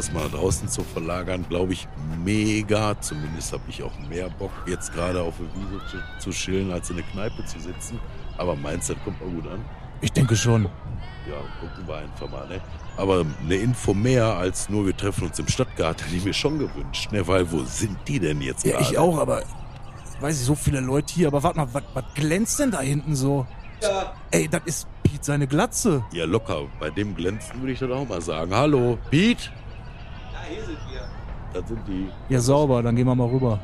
Podcast mal draußen zu verlagern, glaube ich, mega. Zumindest habe ich auch mehr Bock, jetzt gerade auf der Wiese zu, zu chillen, als in der Kneipe zu sitzen. Aber meinst du, das kommt mal gut an? Ich denke schon. Ja, gucken wir einfach mal. Ne? Aber eine Info mehr als nur, wir treffen uns im Stadtgarten, hätte ich mir schon gewünscht. Ne? Weil wo sind die denn jetzt Ja, gerade? ich auch, aber weiß ich, so viele Leute hier. Aber warte mal, was, was glänzt denn da hinten so? Ja. Ey, das ist Pete seine Glatze. Ja, locker. Bei dem Glänzen würde ich dann auch mal sagen. Hallo, Pete? Ja, hier sind wir. Das sind die. Ja, sauber, dann gehen wir mal rüber.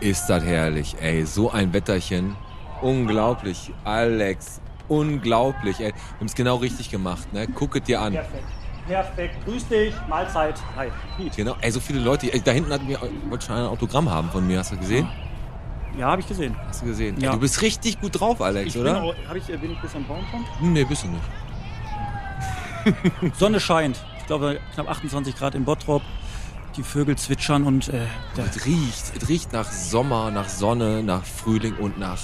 Ist das herrlich, ey. So ein Wetterchen. Unglaublich. Alex, unglaublich, ey. Wir haben es genau richtig gemacht, ne? Guck es dir an. Perfekt. Perfekt. Grüß dich. Mahlzeit. Hi. Piet. Genau, ey, so viele Leute. Ey, da hinten hat mir, wollte schon ein Autogramm haben von mir. Hast du gesehen? Ja, habe ich gesehen. Hast du gesehen? Ja. Ey, du bist richtig gut drauf, Alex, Ich bin, oder? auch, hab ich, bin ich bis am Baumfront? Nee, bist du nicht. Sonne scheint. Ich glaube, knapp 28 Grad in Bottrop. Die Vögel zwitschern und äh, der, Es riecht, es riecht nach Sommer, nach Sonne, nach Frühling und nach.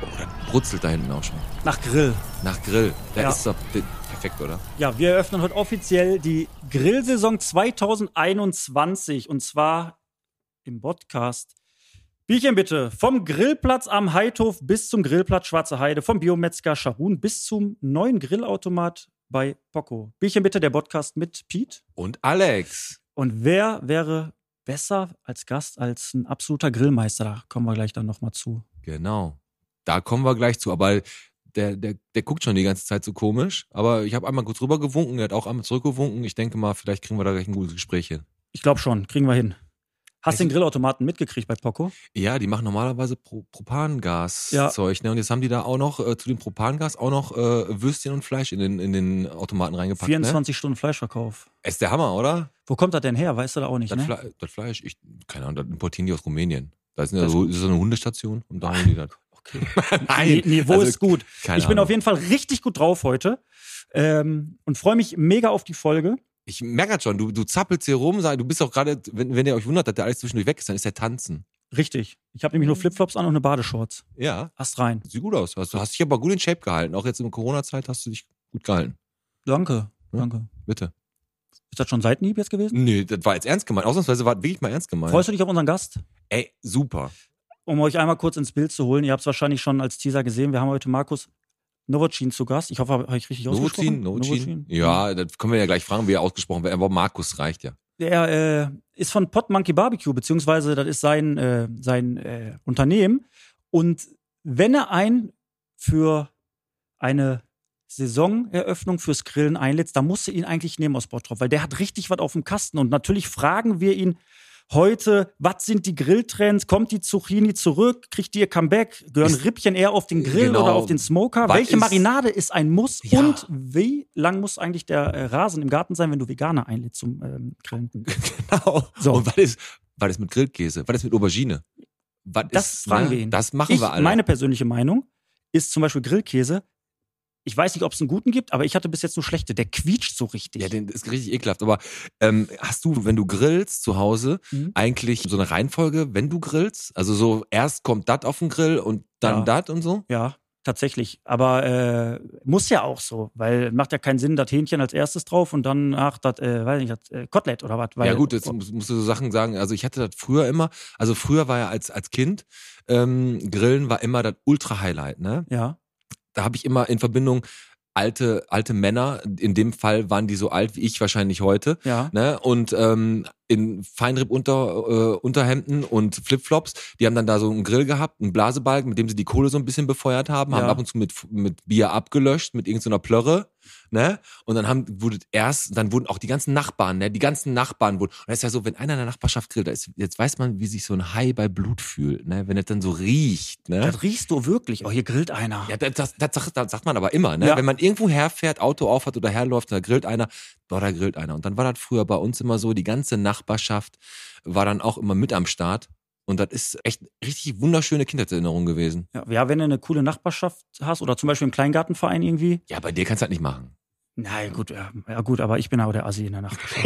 Oh, das brutzelt da hinten auch schon. nach Grill. Nach Grill. Da Ja. ist doch perfekt, oder? Ja, wir eröffnen heute offiziell die Grillsaison 2021 und zwar im Podcast. Bierchen bitte. Vom Grillplatz am Heidhof bis zum Grillplatz Schwarze Heide, vom Biometzger Scharun bis zum neuen Grillautomat bei Poco. Bierchen bitte, der Podcast mit Pete. Und Alex. Und wer wäre besser als Gast als ein absoluter Grillmeister? Da kommen wir gleich dann nochmal zu. Genau. Da kommen wir gleich zu. Aber der, der, der guckt schon die ganze Zeit so komisch. Aber ich habe einmal kurz rüber gewunken, er hat auch einmal zurückgewunken. Ich denke mal, vielleicht kriegen wir da gleich ein gutes Gespräch hin. Ich glaube schon, kriegen wir hin. Hast du den Grillautomaten mitgekriegt bei Poco? Ja, die machen normalerweise Pro Propangas-Zeug, ne? Und jetzt haben die da auch noch äh, zu dem Propangas auch noch äh, Würstchen und Fleisch in den, in den Automaten reingepackt. Ne? 24 Stunden Fleischverkauf. Ist der Hammer, oder? Wo kommt das denn her? Weißt du da auch nicht, Das, ne? Fle das Fleisch, ich, keine Ahnung, das importieren die aus Rumänien. Da ist, eine, so, ist eine Hundestation und da holen die das. Okay. Nein, Ni- Niveau also, ist gut. keine ich bin Ahnung. auf jeden Fall richtig gut drauf heute ähm, und freue mich mega auf die Folge. Ich merke das schon, du, du zappelst hier rum, du bist auch gerade, wenn, wenn ihr euch wundert, dass der alles zwischendurch weg ist, dann ist der Tanzen. Richtig. Ich habe nämlich nur Flipflops an und eine Badeshorts. Ja, Ast rein. sieht gut aus. Du hast dich aber gut in Shape gehalten. Auch jetzt in der Corona-Zeit hast du dich gut gehalten. Danke. Ja. Danke. Bitte. Ist das schon Seitenhieb jetzt gewesen? Nee, das war jetzt ernst gemeint. Ausnahmsweise war das wirklich mal ernst gemeint. Freust du dich auf unseren Gast? Ey, super. Um euch einmal kurz ins Bild zu holen. Ihr habt es wahrscheinlich schon als Teaser gesehen. Wir haben heute Markus Novocin zu Gast. Ich hoffe, habe ich richtig Novocin, ausgesprochen? Novocin. Ja, das können wir ja gleich fragen, wie er ausgesprochen wird. Aber Markus reicht ja. Der äh, ist von Pot Monkey Barbecue, beziehungsweise das ist sein, äh, sein äh, Unternehmen. Und wenn er ein für eine Saisoneröffnung fürs Grillen einlädt, dann musst du ihn eigentlich nehmen aus Bottrop, weil der hat richtig was auf dem Kasten. Und natürlich fragen wir ihn heute, was sind die Grilltrends? Kommt die Zucchini zurück? Kriegt die ihr Comeback? Gehören Ist- Rippchen eher auf den Grill Genau. oder auf den Smoker? Was Welche ist- Marinade ist ein Muss? Ja. Und wie lang muss eigentlich der äh, Rasen im Garten sein, wenn du Veganer einlädst zum ähm, Grillen? Genau. So. Und was ist, was ist mit Grillkäse? Was ist mit Aubergine? Was Das ist, fragen ne? wir ihn. Das machen ich, wir alle. Meine persönliche Meinung ist zum Beispiel Grillkäse. Ich weiß nicht, ob es einen guten gibt, aber ich hatte bis jetzt nur schlechte. Der quietscht so richtig. ja, den ist richtig ekelhaft. Aber ähm, hast du, wenn du grillst zu Hause, Mhm. eigentlich so eine Reihenfolge, wenn du grillst? Also so erst kommt das auf den Grill und dann Ja. das und so? Ja, tatsächlich. Aber äh, muss ja auch so, weil macht ja keinen Sinn, das Hähnchen als erstes drauf und dann, ach, das, äh, weiß nicht, das äh, Kotelett oder was. ja gut, jetzt musst, musst du so Sachen sagen. Also ich hatte das früher immer, also früher war ja als, als Kind, ähm, Grillen war immer das Ultra-Highlight, ne? Ja, Da habe ich immer in Verbindung alte, alte Männer, in dem Fall waren die so alt wie ich wahrscheinlich heute, ja. ne? Und ähm, in Feinripp unter, äh, Unterhemden und Flipflops, die haben dann da so einen Grill gehabt, einen Blasebalg, mit dem sie die Kohle so ein bisschen befeuert haben, haben Ja. ab und zu mit, mit Bier abgelöscht, mit irgendeiner Plörre, ne? Und dann haben, wurde erst, dann wurden auch die ganzen Nachbarn, ne? Die ganzen Nachbarn wurden, und das ist ja so, wenn einer in der Nachbarschaft grillt, da ist, jetzt weiß man, wie sich so ein Hai bei Blut fühlt, ne? Wenn es dann so riecht, ne? Das riechst du wirklich. Oh, hier grillt einer. Ja, das, das, das, sagt, das sagt man aber immer, ne? Ja. Wenn man irgendwo herfährt, Auto aufhat oder herläuft, da grillt einer, boah, da grillt einer. Und dann war das früher bei uns immer so, die ganze Nachbarschaft war dann auch immer mit am Start. Und das ist echt richtig wunderschöne Kindheitserinnerung gewesen. Ja, ja, wenn du eine coole Nachbarschaft hast oder zum Beispiel einen Kleingartenverein irgendwie. Ja, bei dir kannst du das nicht machen. Na gut, ja, ja gut, aber ich bin auch der Assi in der Nachbarschaft.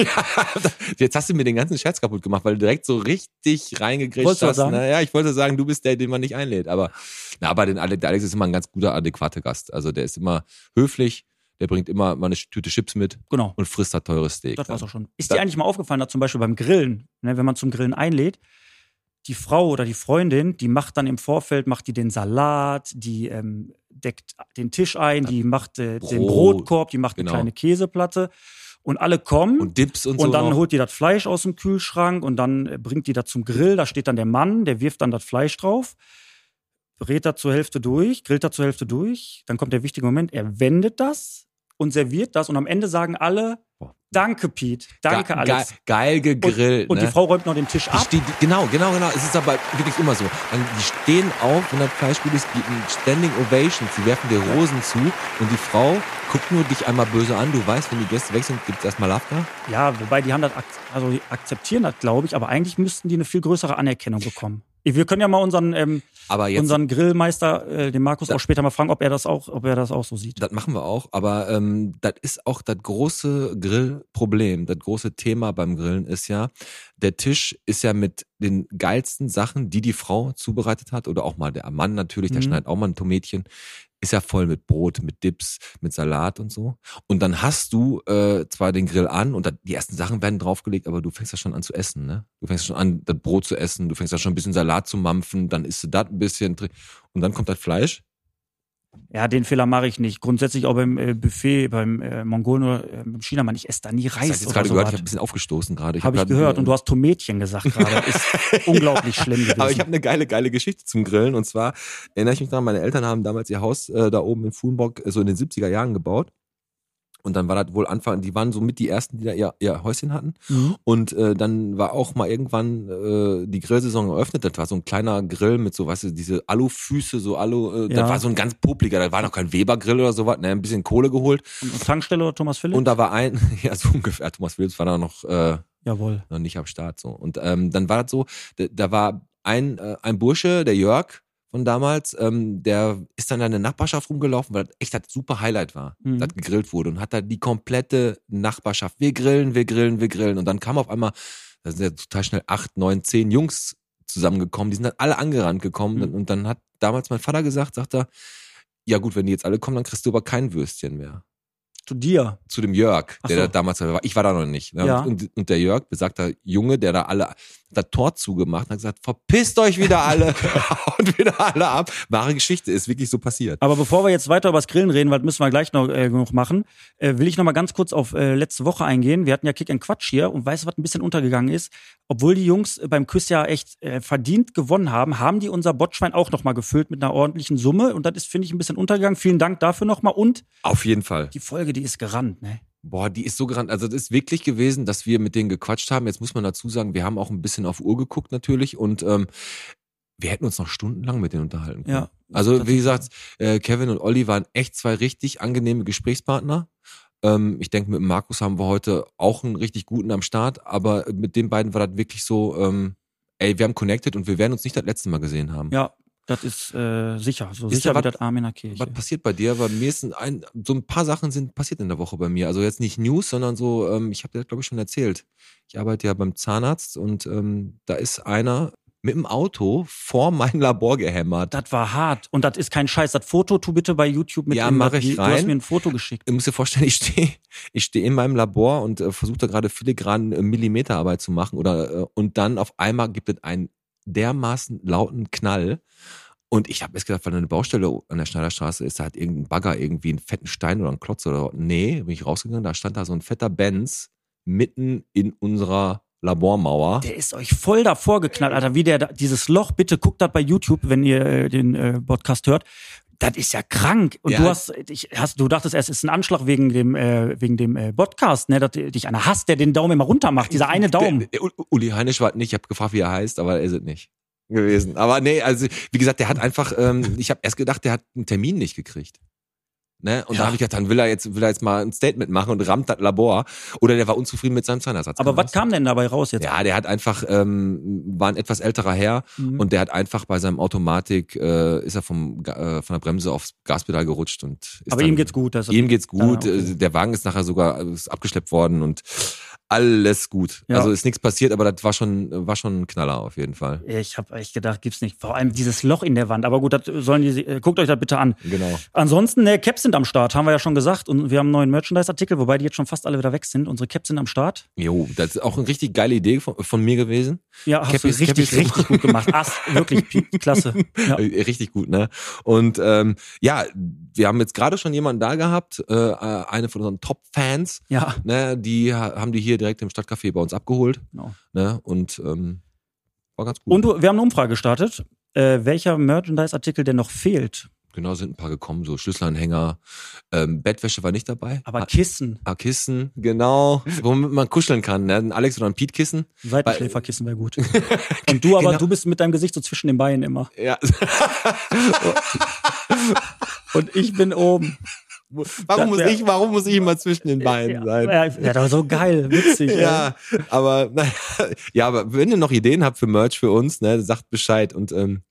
Jetzt hast du mir den ganzen Scherz kaputt gemacht, weil du direkt so richtig was hast. sagen? Na, ja, ich wollte sagen, du bist der, den man nicht einlädt. Aber, na, aber den, Ale- der Alex ist immer ein ganz guter, adäquater Gast. Also der ist immer höflich, der bringt immer mal eine Tüte Chips mit Genau. und frisst das teure Steak. Das war's auch schon. Ist Da- dir eigentlich mal aufgefallen, dass zum Beispiel beim Grillen, ne, wenn man zum Grillen einlädt, die Frau oder die Freundin, die macht dann im Vorfeld, macht die den Salat, die ähm, deckt den Tisch ein, die macht äh, den Brot. Brotkorb, die macht Genau. eine kleine Käseplatte und alle kommen Und Dips und, und, so. dann noch. holt die das Fleisch aus dem Kühlschrank und dann äh, bringt die das zum Grill. Da steht dann der Mann, der wirft dann das Fleisch drauf, brät das zur Hälfte durch, grillt das zur Hälfte durch. Dann kommt der wichtige Moment, er wendet das und serviert das und am Ende sagen alle. Danke Pete, danke Ge- Alex. Geil, geil gegrillt. Und ne? die Frau räumt noch den Tisch Die ab. steht, genau, genau, genau. Es ist aber wirklich immer so. Die stehen auf, wenn das Fleisch gut ist, bieten Standing Ovations. Sie werfen dir Rosen zu und die Frau guckt nur dich einmal böse an. Du weißt, wenn die Gäste weg sind, gibt es erstmal Laughter. Ja, wobei die haben das, also die akzeptieren das, glaube ich, aber eigentlich müssten die eine viel größere Anerkennung bekommen. Wir können ja mal unseren, ähm, unseren Grillmeister, äh, den Markus, auch später mal fragen, ob er das auch, ob er das auch so sieht. das machen wir auch, aber ähm, das ist auch das große Grillproblem. Das große Thema beim Grillen ist ja, der Tisch ist ja mit den geilsten Sachen, die die Frau zubereitet hat, oder auch mal der Mann natürlich, der Mhm. schneidet auch mal ein Tomätchen, ist ja voll mit Brot, mit Dips, mit Salat und so. Und dann hast du äh, zwar den Grill an und da, die ersten Sachen werden draufgelegt, aber du fängst ja schon an zu essen, ne? Du fängst schon an, das Brot zu essen, du fängst ja schon ein bisschen Salat zu mampfen, dann isst du das ein bisschen und dann kommt das Fleisch. Ja, den Fehler mache ich nicht. Grundsätzlich auch beim äh, Buffet, beim äh, Mongolen oder äh, beim Chinamann, ich esse da nie Das habe ich Reis jetzt gerade so gehört, ich habe ein bisschen aufgestoßen gerade. Habe ich grad- gehört. Und du hast Tomätchen gesagt gerade. Ist unglaublich schlimm gewesen. Aber ich habe eine geile, geile Geschichte zum Grillen. Und zwar erinnere ich mich daran, meine Eltern haben damals ihr Haus äh, da oben in Fuhlenbock äh, so in den 70er Jahren gebaut. Und dann war das wohl Anfang, die waren so mit die ersten, die da ihr, ihr Häuschen hatten. Mhm. Und äh, dann war auch mal irgendwann äh, die Grillsaison eröffnet. Das war so ein kleiner Grill mit so, weißt du, diese Alufüße, so Alu, äh, das Ja. war so ein ganz popliger, da war noch kein Weber-Grill oder sowas, ne, ein bisschen Kohle geholt. Und Tankstelle oder Thomas Philipp? Und da war ein, ja, so ungefähr, Thomas Philips war da noch äh, Jawohl. noch nicht am Start so. Und ähm, dann war das so, da, da war ein, äh, ein Bursche, der Jörg von damals, ähm, der ist dann in der Nachbarschaft rumgelaufen, weil das echt das super Highlight war, Mhm. das gegrillt wurde und hat da die komplette Nachbarschaft, wir grillen, wir grillen, wir grillen. Und dann kam auf einmal, da sind ja total schnell acht, neun, zehn Jungs zusammengekommen, die sind dann alle angerannt gekommen Mhm. und dann hat damals mein Vater gesagt, sagt er, ja gut, wenn die jetzt alle kommen, dann kriegst du aber kein Würstchen mehr Zu dir. zu dem Jörg, Ach der so. da damals war. Ich war da noch nicht. Ne? Ja. Und, und der Jörg, besagter Junge, der da alle das Tor zugemacht hat, hat gesagt, verpisst euch wieder alle und wieder alle ab. Wahre Geschichte, ist wirklich so passiert. Aber bevor wir jetzt weiter über das Grillen reden, weil das müssen wir gleich noch, äh, noch machen, äh, will ich noch mal ganz kurz auf äh, letzte Woche eingehen. Wir hatten ja Kick and Quatsch hier und weißt du, was ein bisschen untergegangen ist? Obwohl die Jungs äh, beim Quiz ja echt äh, verdient gewonnen haben, haben die unser Botschwein auch noch mal gefüllt mit einer ordentlichen Summe und das ist, finde ich, ein bisschen untergegangen. Vielen Dank dafür noch mal und Auf jeden Fall. die Folge, die ist gerannt, ne? Boah, die ist so gerannt. Also das ist wirklich gewesen, dass wir mit denen gequatscht haben. Jetzt muss man dazu sagen, wir haben auch ein bisschen auf Uhr geguckt natürlich und ähm, wir hätten uns noch stundenlang mit denen unterhalten können. Ja. Also wie gesagt, äh, Kevin und Olli waren echt zwei richtig angenehme Gesprächspartner. Ähm, ich denke, mit Markus haben wir heute auch einen richtig guten am Start, aber mit den beiden war das wirklich so, ähm, ey, wir haben connected und wir werden uns nicht das letzte Mal gesehen haben. Ja, das ist äh, sicher. So Ist sicher da wie das Arm in der Kirche. Was passiert bei dir? Bei mir ist ein, so ein paar Sachen sind passiert in der Woche bei mir. Also jetzt nicht News, sondern so, ähm, ich habe dir glaube ich schon erzählt. Ich arbeite ja beim Zahnarzt und ähm, da ist einer mit dem Auto vor mein Labor gehämmert. Das war hart. Und das ist kein Scheiß. Das Foto tu bitte bei YouTube mit Ja, in mach das- ich Du hast rein. mir ein Foto geschickt. Du musst dir vorstellen, ich stehe ich steh in meinem Labor und äh, versuche da gerade filigran äh, Millimeterarbeit zu machen oder äh, und dann auf einmal gibt es einen dermaßen lauten Knall und ich habe erst gedacht, weil eine Baustelle an der Schneiderstraße ist, da hat irgendein Bagger irgendwie einen fetten Stein oder einen Klotz oder nee, bin ich rausgegangen, da stand da so ein fetter Benz mitten in unserer Labormauer. Der ist euch voll davor geknallt, Alter. Wie der da, dieses Loch, bitte guckt das bei YouTube, wenn ihr äh, den äh, Podcast hört. Das ist ja krank. Und Ja. du hast, ich, hast, du dachtest erst, es ist ein Anschlag wegen dem, äh, wegen dem äh, Podcast, ne, dass dich einer hasst, der den Daumen immer runter macht. Dieser eine Daumen. Der, der, Uli Heinisch war nicht, ich habe gefragt, wie er heißt, aber er ist es nicht gewesen. Aber nee, also wie gesagt, der hat einfach, ähm, ich habe erst gedacht, der hat einen Termin nicht gekriegt. Ne? Und Ja. da habe ich gedacht, dann will er jetzt, will er jetzt mal ein Statement machen und rammt das Labor. Oder der war unzufrieden mit seinem Zahnersatz. Aber was kam denn dabei raus jetzt? Ja, der hat einfach, ähm, war ein etwas älterer Herr Mhm. und der hat einfach bei seinem Automatik, äh, ist er vom, äh, von der Bremse aufs Gaspedal gerutscht und ist Aber dann, ihm geht's gut. Das Ihm geht's gut. Ja, okay. Der Wagen ist nachher sogar äh, ist abgeschleppt worden und alles gut. Ja. Also ist nichts passiert, aber das war schon, war schon ein Knaller auf jeden Fall. Ich habe echt gedacht, gibt's nicht. Vor allem dieses Loch in der Wand. Aber gut, das sollen die, äh, guckt euch das bitte an. Genau. Ansonsten, ne, Caps sind am Start, haben wir ja schon gesagt. Und wir haben einen neuen Merchandise-Artikel, wobei die jetzt schon fast alle wieder weg sind. Unsere Caps sind am Start. Jo, das ist auch eine richtig geile Idee von, von mir gewesen. Ja, hast Cappies- du richtig, Cappies- richtig gut gemacht. Ast, wirklich, klasse. Ja. Richtig gut, ne? Und ähm, ja, wir haben jetzt gerade schon jemanden da gehabt, äh, äh, eine von unseren Top-Fans, ja, ne? Die ha- haben die hier direkt im Stadtcafé bei uns abgeholt, genau. ne? Und ähm, war ganz gut. Und du, wir haben eine Umfrage gestartet, äh, welcher Merchandise-Artikel denn noch fehlt. genau, sind ein paar gekommen, so Schlüsselanhänger, ähm, Bettwäsche war nicht dabei. Aber Ah, Kissen, ah, Kissen, genau, womit man kuscheln kann, ne? Ein Alex oder ein Pete-Kissen. Seitenschläferkissen wäre gut. Und du aber, Genau. du bist mit deinem Gesicht so zwischen den Beinen immer. Ja. Und ich bin oben. Warum, muss ich, warum muss ich immer zwischen den Beinen ja, sein? Ja, war so geil, witzig. Ja, aber naja, ja, aber wenn ihr noch Ideen habt für Merch für uns, ne, sagt Bescheid. Und ähm,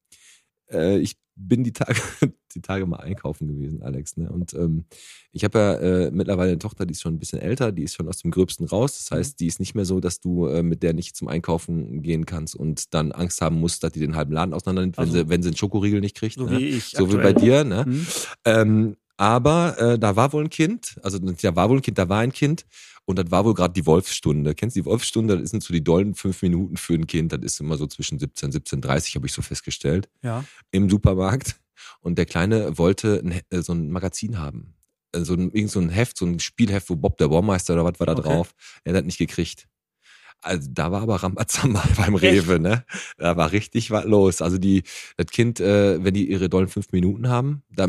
äh, ich bin die Tage, die Tage mal einkaufen gewesen, Alex. Ne? Und ähm, ich habe ja äh, mittlerweile eine Tochter, die ist schon ein bisschen älter, die ist schon aus dem Gröbsten raus. Das heißt, die ist nicht mehr so, dass du äh, mit der nicht zum Einkaufen gehen kannst und dann Angst haben musst, dass die den halben Laden auseinander nimmt, Also- wenn sie, wenn sie einen Schokoriegel nicht kriegt. So ne? wie ich. so wie bei dir, ne? Mhm. Ähm, aber äh, da war wohl ein Kind, also da war wohl ein Kind, da war ein Kind und das war wohl gerade die Wolfsstunde. Kennst du die Wolfsstunde? Das sind so die dollen fünf Minuten für ein Kind. Das ist immer so zwischen 17 und 17.30 habe ich so festgestellt Ja. im Supermarkt. Und der Kleine wollte ein, äh, so ein Magazin haben. Äh, So ein, irgend so ein Heft, so ein Spielheft, wo Bob der Baumeister oder was war da Okay. drauf. Er hat nicht gekriegt. Also da war aber Rambazamba beim Rewe, ne? Da war richtig was los. Also die, das Kind, äh, wenn die ihre dollen fünf Minuten haben, da,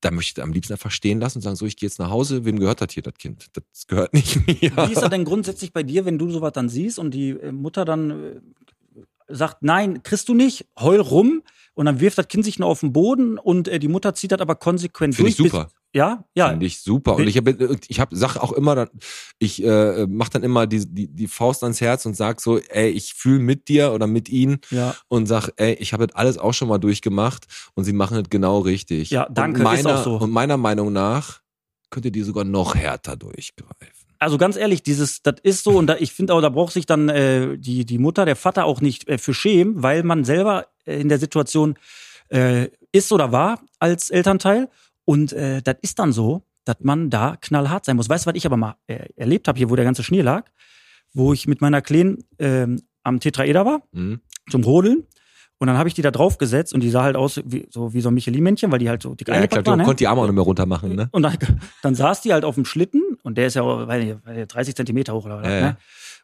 da möchte ich am liebsten einfach stehen lassen und sagen, so, ich gehe jetzt nach Hause, wem gehört das hier, das Kind? Das gehört nicht mir. Wie ist das denn grundsätzlich bei dir, wenn du sowas dann siehst und die äh, Mutter dann äh, sagt, nein, kriegst du nicht, heul rum und dann wirft das Kind sich nur auf den Boden und äh, die Mutter zieht das aber konsequent Finde ich durch. super. Ja, ja. Finde ich super. Und ich habe, ich habe, sag auch immer, dann- ich äh, mache dann immer die, die, die Faust ans Herz und sag so, ey, ich fühle mit dir oder mit ihnen Ja, und sag, ey, ich habe das alles auch schon mal durchgemacht und sie machen es genau richtig. Ja, danke, und ist meiner, auch so. Und meiner Meinung nach könnt ihr die sogar noch härter durchgreifen. also ganz ehrlich, dieses, das ist so und da, ich finde auch, da braucht sich dann äh, die, die Mutter, der Vater auch nicht äh, für schämen, weil man selber äh, in der Situation äh, ist oder war als Elternteil und äh, das ist dann so, dass man da knallhart sein muss. Weißt du, was ich aber mal äh, erlebt habe, hier, wo der ganze Schnee lag, wo ich mit meiner Kleinen ähm, am Tetraeder war, Mhm. zum Rodeln. Und dann habe ich die da draufgesetzt und die sah halt aus wie so, wie so ein Michelin-Männchen, weil die halt so dick Ja, klar, eingepackt du war. Ne? konntest die Arme auch nicht mehr runter machen, ne? Und dann, dann saß die halt auf dem Schlitten und der ist ja weiß nicht, weiß nicht, 30 Zentimeter hoch oder was. Ja, ja. Ne?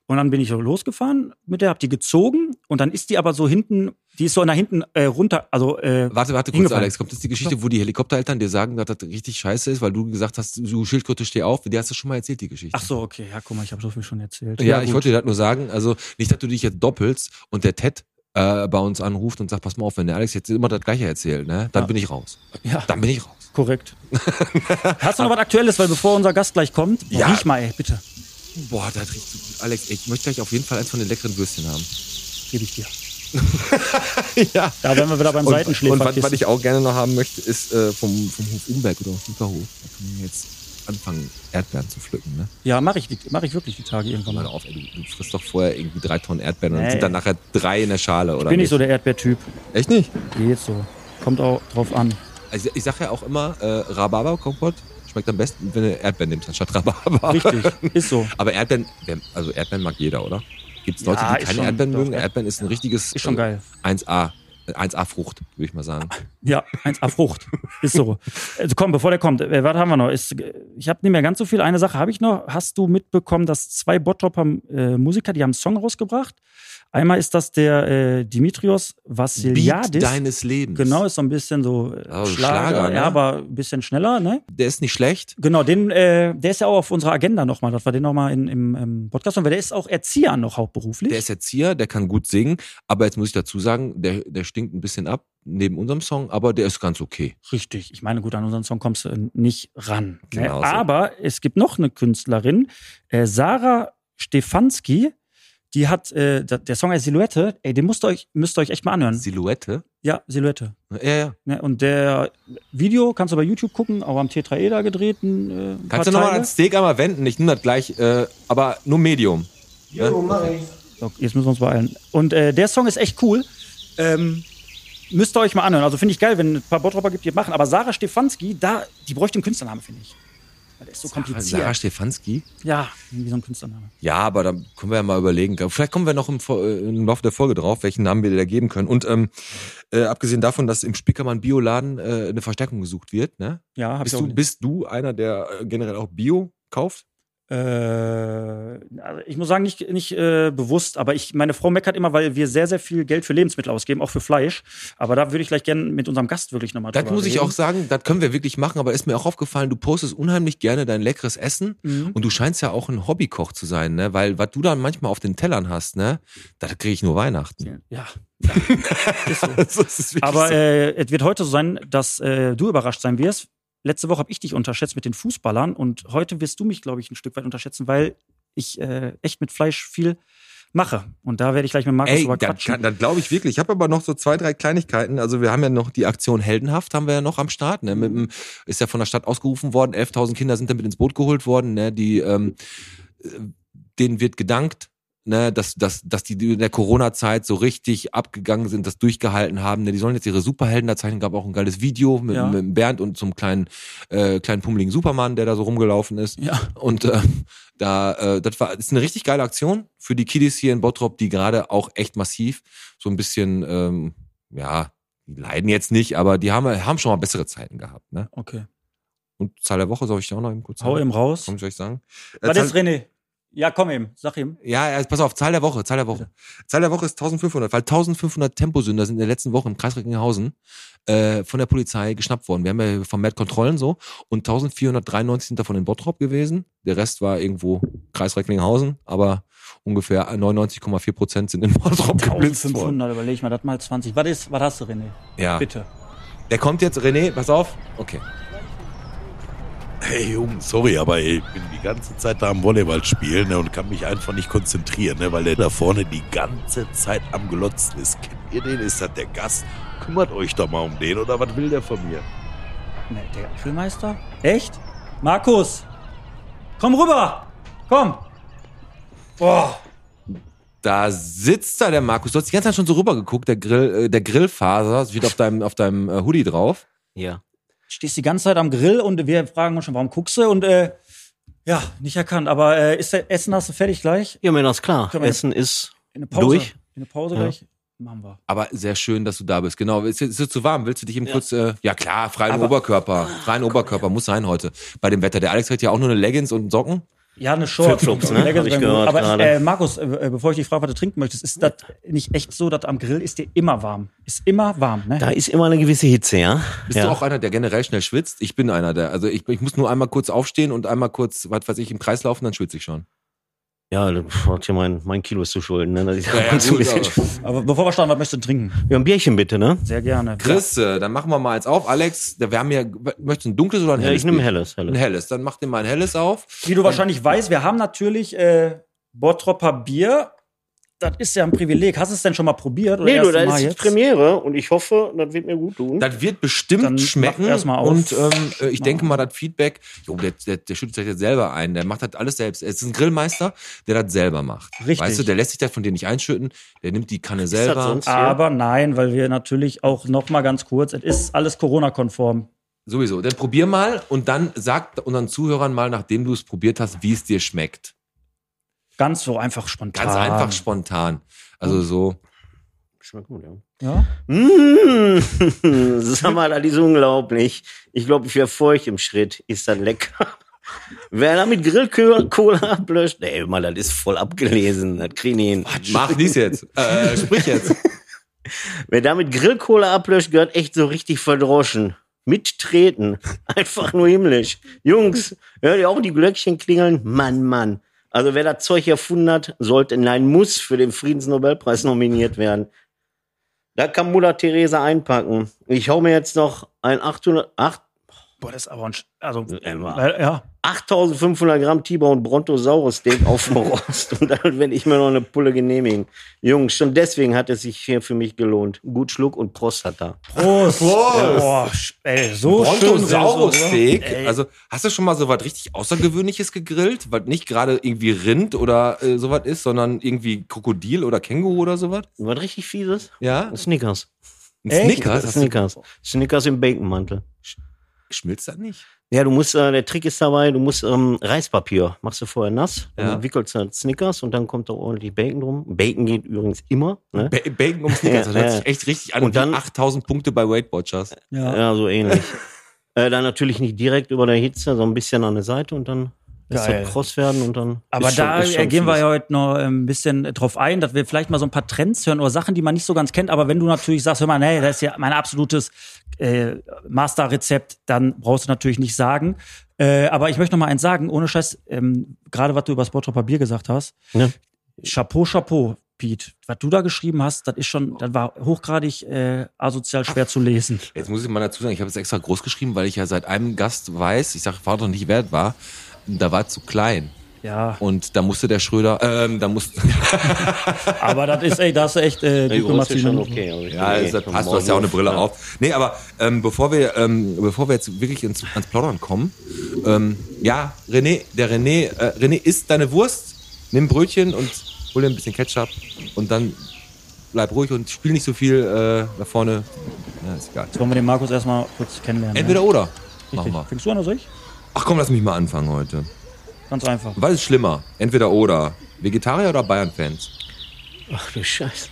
Und dann bin ich so losgefahren mit der, hab die gezogen und dann ist die aber so hinten, die ist so nach hinten äh, runter, also äh, Warte, warte kurz. Alex. Kommt das die Geschichte, wo die Helikoptereltern dir sagen, dass das richtig scheiße ist, weil du gesagt hast, du Schildkröte, steh auf? Die hast du schon mal erzählt, die Geschichte. ach so, okay, ja, guck mal, ich habe so viel schon erzählt. Ja, ich gut. wollte dir das nur sagen, also nicht, dass du dich jetzt doppelst und der Ted äh, bei uns anruft und sagt, pass mal auf, wenn der Alex jetzt immer das gleiche erzählt, ne, dann Ja. bin ich raus. Ja, Dann bin ich raus. korrekt. Hast du noch was Aktuelles, weil bevor unser Gast gleich kommt, Ja. riech mal, ey, bitte, Boah, das riecht so gut. Alex, ich möchte gleich auf jeden Fall eins von den leckeren Würstchen haben. gebe ich dir. ja. Da wären wir wieder beim Und, und Seitenschläfer. was, was ich auch gerne noch haben möchte, ist äh, vom, vom Hof Umberg oder vom Superhof. Da können wir jetzt anfangen, Erdbeeren zu pflücken, ne? ja, mache ich, mach ich wirklich die Tage irgendwann Mal auf, ey, du, du frisst doch vorher irgendwie drei Tonnen Erdbeeren und dann Nee. sind dann nachher drei in der Schale, oder? Bin ich so der Erdbeertyp. Echt nicht? Geht so. Kommt auch drauf an. Also ich sage ja auch immer, äh, Rhabarber-Kompott schmeckt am besten, wenn du Erdbeeren nimmst, anstatt Rhabarber. Richtig, ist so. Aber Erdbeeren, also Erdbeeren mag jeder, oder? Gibt es Leute, Ja, die keine Erdbeeren mögen? Erdbeeren ist ein richtiges Ist schon äh, geil. 1A. Äh, 1A-Frucht, würde ich mal sagen. Ja, 1A Frucht. Ist so. Also komm, bevor der kommt, äh, was haben wir noch? Ist, ich habe nicht mehr ganz so viel. Eine Sache habe ich noch. Hast du mitbekommen, dass zwei Bottropper äh, Musiker, die haben einen Song rausgebracht? Einmal ist das der äh, Dimitrios Vassiliadis. Beat deines Lebens. Genau, ist so ein bisschen so äh, Also Schlager, Schlager, ne? ja, aber ein bisschen schneller, ne? Der ist nicht schlecht. Genau, den, äh, der ist ja auch auf unserer Agenda nochmal, dass wir den nochmal im, im Podcast haben, weil der ist auch Erzieher noch hauptberuflich. Der ist Erzieher, der kann gut singen. Aber jetzt muss ich dazu sagen, der, der stinkt ein bisschen ab neben unserem Song, aber der ist ganz okay. Richtig. Ich meine, gut, an unseren Song kommst du äh, nicht ran. Ne? Genau so. Aber es gibt noch eine Künstlerin, äh, Sarah Stefanski. Die hat, äh, der Song heißt Silhouette. Ey, den müsst ihr euch, müsst ihr euch echt mal anhören. Silhouette? Ja, Silhouette. Ja, ja. Ne? Und der Video kannst du bei YouTube gucken, auch am Tetraeder gedreht. Ein, äh, Kannst du nochmal als Steak einmal wenden? Ich nehme das gleich, äh, aber nur Medium. Jo, mach ich. So, jetzt müssen wir uns beeilen. Und äh, der Song ist echt cool. Ähm, müsst ihr euch mal anhören. Also finde ich geil, wenn ein paar Bottropper gibt, die machen. Aber Sarah Stefanski, da, die bräuchte einen Künstlernamen, finde ich. Weil Der ist so kompliziert. Sarah Stefanski? Ja, irgendwie so ein Künstlername. Ja, aber da können wir ja mal überlegen. Vielleicht kommen wir noch im, äh, im Laufe der Folge drauf, welchen Namen wir dir da geben können. Und ähm, äh, abgesehen davon, dass im Spickermann Bioladen äh, eine Verstärkung gesucht wird, ne? Ja, hab Bist ich auch du, bist du einer, der äh, generell auch Bio kauft? Äh, also ich muss sagen, nicht, nicht äh, bewusst, aber ich, meine Frau meckert immer, weil wir sehr, sehr viel Geld für Lebensmittel ausgeben, auch für Fleisch. Aber da würde ich gleich gerne mit unserem Gast wirklich nochmal Das drüber muss ich reden. auch sagen, das können wir wirklich machen, aber ist mir auch aufgefallen, du postest unheimlich gerne dein leckeres Essen Mhm. und du scheinst ja auch ein Hobbykoch zu sein, ne? Weil was du dann manchmal auf den Tellern hast, ne? Das kriege ich nur Weihnachten. Ja. so ist es wirklich Aber so. äh, es wird heute so sein, dass äh, du überrascht sein wirst. Letzte Woche habe ich dich unterschätzt mit den Fußballern und heute wirst du mich, glaube ich, ein Stück weit unterschätzen, weil ich äh, echt mit Fleisch viel mache. Und da werde ich gleich mit Markus Ey, drüber quatschen. kann- das glaube ich wirklich. Ich habe aber noch so zwei, drei Kleinigkeiten. Also wir haben ja noch die Aktion Heldenhaft, haben wir ja noch am Start. Ne? Mit dem, ist ja von der Stadt ausgerufen worden. 11.000 Kinder sind damit ins Boot geholt worden. Ne? Die, ähm, äh, denen wird gedankt. Ne, dass, dass, dass die in der Corona-Zeit so richtig abgegangen sind, das durchgehalten haben. Ne, die sollen jetzt ihre Superhelden da zeichnen. Gab auch ein geiles Video mit, Ja. mit Bernd und zum kleinen, äh, kleinen pummeligen Superman, der da so rumgelaufen ist. Ja. Und äh, da, äh, das war das ist eine richtig geile Aktion für die Kiddies hier in Bottrop, die gerade auch echt massiv so ein bisschen, ähm, ja, die leiden jetzt nicht, aber die haben, haben schon mal bessere Zeiten gehabt. Ne? Okay. Und Zahl der Woche soll ich dir auch noch eben kurz Hau eben raus. Komm, ich sagen? Äh, Was Zahl- ist René? Ja, komm eben. Sag ihm. ja, ja, pass auf, Zahl der Woche, Zahl der Woche. Zahl der Woche ist 1500, weil 1500 Temposünder sind in der letzten Woche im Kreis Recklinghausen äh, von der Polizei geschnappt worden. Wir haben ja vermehrt Kontrollen so und 1493 sind davon in Bottrop gewesen. Der Rest war irgendwo Kreis Recklinghausen, aber ungefähr 99,4 Prozent sind in Bottrop geblitzt worden. 1500, überleg mal, das mal 20. Was ist, was hast du, René? Ja, Bitte. der kommt jetzt, René, pass auf. Okay. Hey Jungs, sorry, aber ich bin die ganze Zeit da am Volleyball spielen ne, und kann mich einfach nicht konzentrieren, ne, weil der da vorne die ganze Zeit am Glotzen ist. Kennt ihr den? Ist das der Gast? Kümmert euch doch mal um den oder was will der von mir? Ne, der Apfelmeister? Echt? Markus! Komm rüber! Komm! Boah! Da sitzt da der Markus. Du hast die ganze Zeit schon so rübergeguckt, der Grill, äh, der Grillfaser, das steht auf deinem, auf deinem äh, Hoodie drauf. Ja. Stehst die ganze Zeit am Grill und wir fragen uns schon, warum guckst du? Und äh, ja, nicht erkannt. Aber äh, ist der Essen hast du fertig gleich? Ja, mir das klar. Können Essen ist In eine Pause? Durch? In eine Pause Ja. gleich? Machen wir. Aber sehr schön, dass du da bist. Genau. Ist, ist es zu warm? Willst du dich eben Ja. kurz, äh, ja klar, freien Aber- Oberkörper. Freien Oberkörper muss sein heute. Bei dem Wetter. Der Alex trägt ja auch nur eine Leggings und Socken. Ja, eine Short. Flipflops, ne? Leggings Hab ich gehört Aber gerade. äh, Markus, äh, äh, bevor ich dich frage, was du trinken möchtest, ist das nicht echt so, dass am Grill ist dir immer warm? Ist immer warm, ne? Da ist immer eine gewisse Hitze, ja. Bist ja. du auch einer, der generell schnell schwitzt? Ich bin einer, der, also ich, ich muss nur einmal kurz aufstehen und einmal kurz, was weiß ich, im Kreis laufen, dann schwitze ich schon. Ja, das hat ja mein, mein Kilo ist zu schulden. Ne? Ja, ja, ein gut, bisschen- Aber bevor wir starten, was möchtest du trinken? ja, ein Bierchen bitte, ne? Sehr gerne. Chris, äh, dann machen wir mal eins auf. Alex, der- wir haben hier, möchtest du ein dunkles oder ein Ja, helles? ich nehme Bier? helles. Ein helles. helles. Dann mach dir mal ein helles auf. Wie du wahrscheinlich weißt, wir haben natürlich äh, Bottropper Bier. Das ist ja ein Privileg. Hast du es denn schon mal probiert? Oder Nee, du, erste da Mal ist die jetzt? Premiere und ich hoffe, das wird mir gut tun. Das wird bestimmt Dann mach schmecken. erst mal auf. Und ähm, äh, ich Mach denke auf. mal, das Feedback, jo, der, der, der schüttet sich jetzt selber ein. Der macht das alles selbst. Er ist ein Grillmeister, der das selber macht. Richtig. Weißt du, der lässt sich das von dir nicht einschütten. Der nimmt die Kanne das selber. sonst- hier? Aber nein, weil wir natürlich auch noch mal ganz kurz, es ist alles Corona-konform. Sowieso. Dann probier mal und dann sag unseren Zuhörern mal, nachdem du es probiert hast, wie es dir schmeckt. Ganz so einfach spontan. Ganz einfach spontan. Also so. Schmeckt gut, ja. Ja? Mmh, sag mal, das ist unglaublich. Ich glaube, ich wäre feucht im Schritt. Ist das lecker? Wer da mit Grillkohle ablöscht, ey, mal, das ist voll abgelesen. Das kriegen die hin. Mach dies jetzt. Äh, sprich jetzt. Wer da mit Grillkohle ablöscht, gehört echt so richtig verdroschen. Mittreten. Einfach nur himmlisch. Jungs, hört ihr auch die Glöckchen klingeln? Mann, Mann. Also wer das Zeug erfunden hat, sollte, nein, muss für den Friedensnobelpreis nominiert werden. Da kann Mutter Theresa einpacken. Ich hau mir jetzt noch ein 800, 8, Boah, das ist aber ein, Sch- also, Immer. äh, ja. 8500 Gramm T-Bone Brontosaurus Steak auf dem Rost und dann werde ich mir noch eine Pulle genehmigen. Jungs, schon deswegen hat es sich hier für mich gelohnt. Gut Schluck und Prostata. Prost. Prost. Boah, ey, so schön. Brontosaurus-Steak. Ey. Also, hast du schon mal so was richtig Außergewöhnliches gegrillt? Was nicht gerade irgendwie Rind oder äh, sowas ist, sondern irgendwie Krokodil oder Känguru oder sowas? Was richtig fieses? Ja? Snickers. Ein? Snickers? Snickers. Snickers im Baconmantel. Schmilzt das nicht? Ja, du musst, äh, der Trick ist dabei, du musst ähm, Reispapier, machst du vorher nass, Ja. dann wickelst du Snickers und dann kommt da ordentlich Bacon drum. Bacon geht übrigens immer, ne? Ba Bacon um Snickers. Das hört ja. sich echt richtig an. Und dann- wie 8000 Punkte bei Weight Watchers. Ja. Ja, so ähnlich. äh, dann natürlich nicht direkt über der Hitze, so ein bisschen an der Seite und dann Geil. das kross werden und dann. Aber ist schon- da ist schon äh, gehen wir ja heute noch ein bisschen drauf ein, dass wir vielleicht mal so ein paar Trends hören oder Sachen, die man nicht so ganz kennt. Aber wenn du natürlich sagst, hör mal, nee, das ist ja mein absolutes äh, Masterrezept, dann brauchst du natürlich nicht sagen. Äh, aber ich möchte noch mal eins sagen, ohne Scheiß, ähm, gerade was du über das Bier gesagt hast. Ja. Chapeau, Chapeau, Pete. Was du da geschrieben hast, das ist schon, das war hochgradig äh, asozial schwer zu lesen. Jetzt muss ich mal dazu sagen, ich habe es extra groß geschrieben, weil ich ja seit einem Gast weiß, ich sage, war doch nicht wert war, da war zu klein. Ja, Und da musste der Schröder, ähm, da musste, aber das ist, ey, da hast du echt äh. Größe ist schon Simon. okay. Also ich ja, eh das passt, du hast ja auch eine. Brille auf. Nee, aber ähm, bevor wir, ähm, bevor wir jetzt wirklich ins, ans Plaudern kommen, ähm, ja, René, der René, äh, René isst deine Wurst, nimm ein Brötchen und hol dir ein bisschen Ketchup und dann bleib ruhig und spiel nicht so viel äh, da vorne. Ja, ist egal. Jetzt wollen wir den Markus erstmal kurz kennenlernen. ne? Entweder oder. Machen Richtig. wir. Fängst du an oder soll ich? Ach komm, lass mich mal anfangen heute. Ganz einfach. Was ist schlimmer? Entweder oder. Vegetarier oder Bayern-Fans? Ach du Scheiße.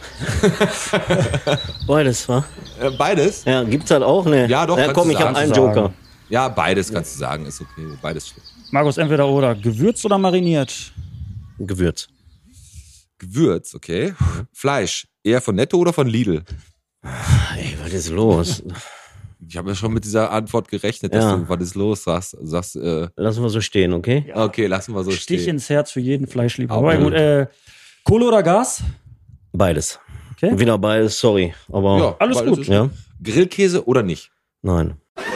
Beides, wa? Äh, beides? Ja, gibt's halt auch, ne? Ja, doch, Ja, kannst komm, du ich hab sagen. einen Sagen. Joker. Ja, beides kannst du sagen, ist okay. Beides schlimm. Markus, entweder oder. Gewürzt oder mariniert? Gewürz. Gewürz, okay. Fleisch, eher von Netto oder von Lidl? Ey, was ist los? Ich habe ja schon mit dieser Antwort gerechnet, dass Ja. du, was ist los, sagst. sagst äh, Lassen wir so stehen, okay? okay, lassen wir so Stich stehen. ins Herz für jeden Fleischliebhaber. Okay. Aber gut, äh, Kohle oder Gas? Beides. Okay. Wieder beides, sorry. Aber Ja, Alles gut. ja, Grillkäse oder nicht? nein.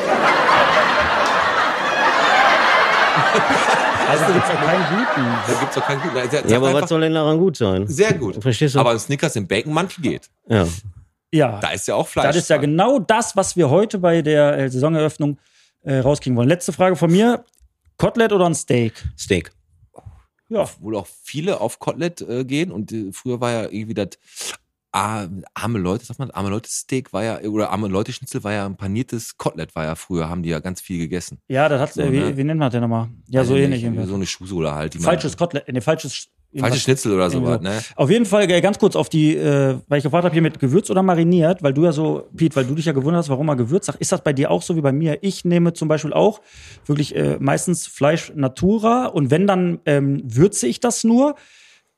Also da gibt's ja keinen guten. Da gibt's doch keinen guten. Ja, aber einfach- was soll denn daran gut sein? Sehr gut. Verstehst du? Aber ein Snickers im Baconmantel geht. ja. Ja, Da ist ja auch Fleisch. das ist ja dran. genau das, was wir heute bei der äh, Saisoneröffnung äh, rauskriegen wollen. Letzte Frage von mir. Kotelett oder ein Steak? Steak. Ja, Wohl auch viele auf Kotelett äh, gehen und äh, früher war ja irgendwie das ah, arme Leute, sagt man, arme Leute Steak war ja, oder arme Leute Schnitzel war ja ein paniertes Kotelett war ja früher, haben die ja ganz viel gegessen. ja, das hat, So, äh, wie, ne? wie nennt man das denn nochmal? Ja, so Weiß ich ähnlich. irgendwie. So eine Schuhsohle halt. Falsches Kotelett, nee, falsches. Falsche. Schnitzel oder sowas, ne? Auf jeden Fall äh, ganz kurz auf die, äh, weil ich gefragt habe hier mit Gewürz oder mariniert, weil du ja so, Piet, weil du dich ja gewundert hast, warum man Gewürz sagt. Ist das bei dir auch so wie bei mir? Ich nehme zum Beispiel auch wirklich äh, meistens Fleisch Natura und wenn dann ähm, würze ich das nur.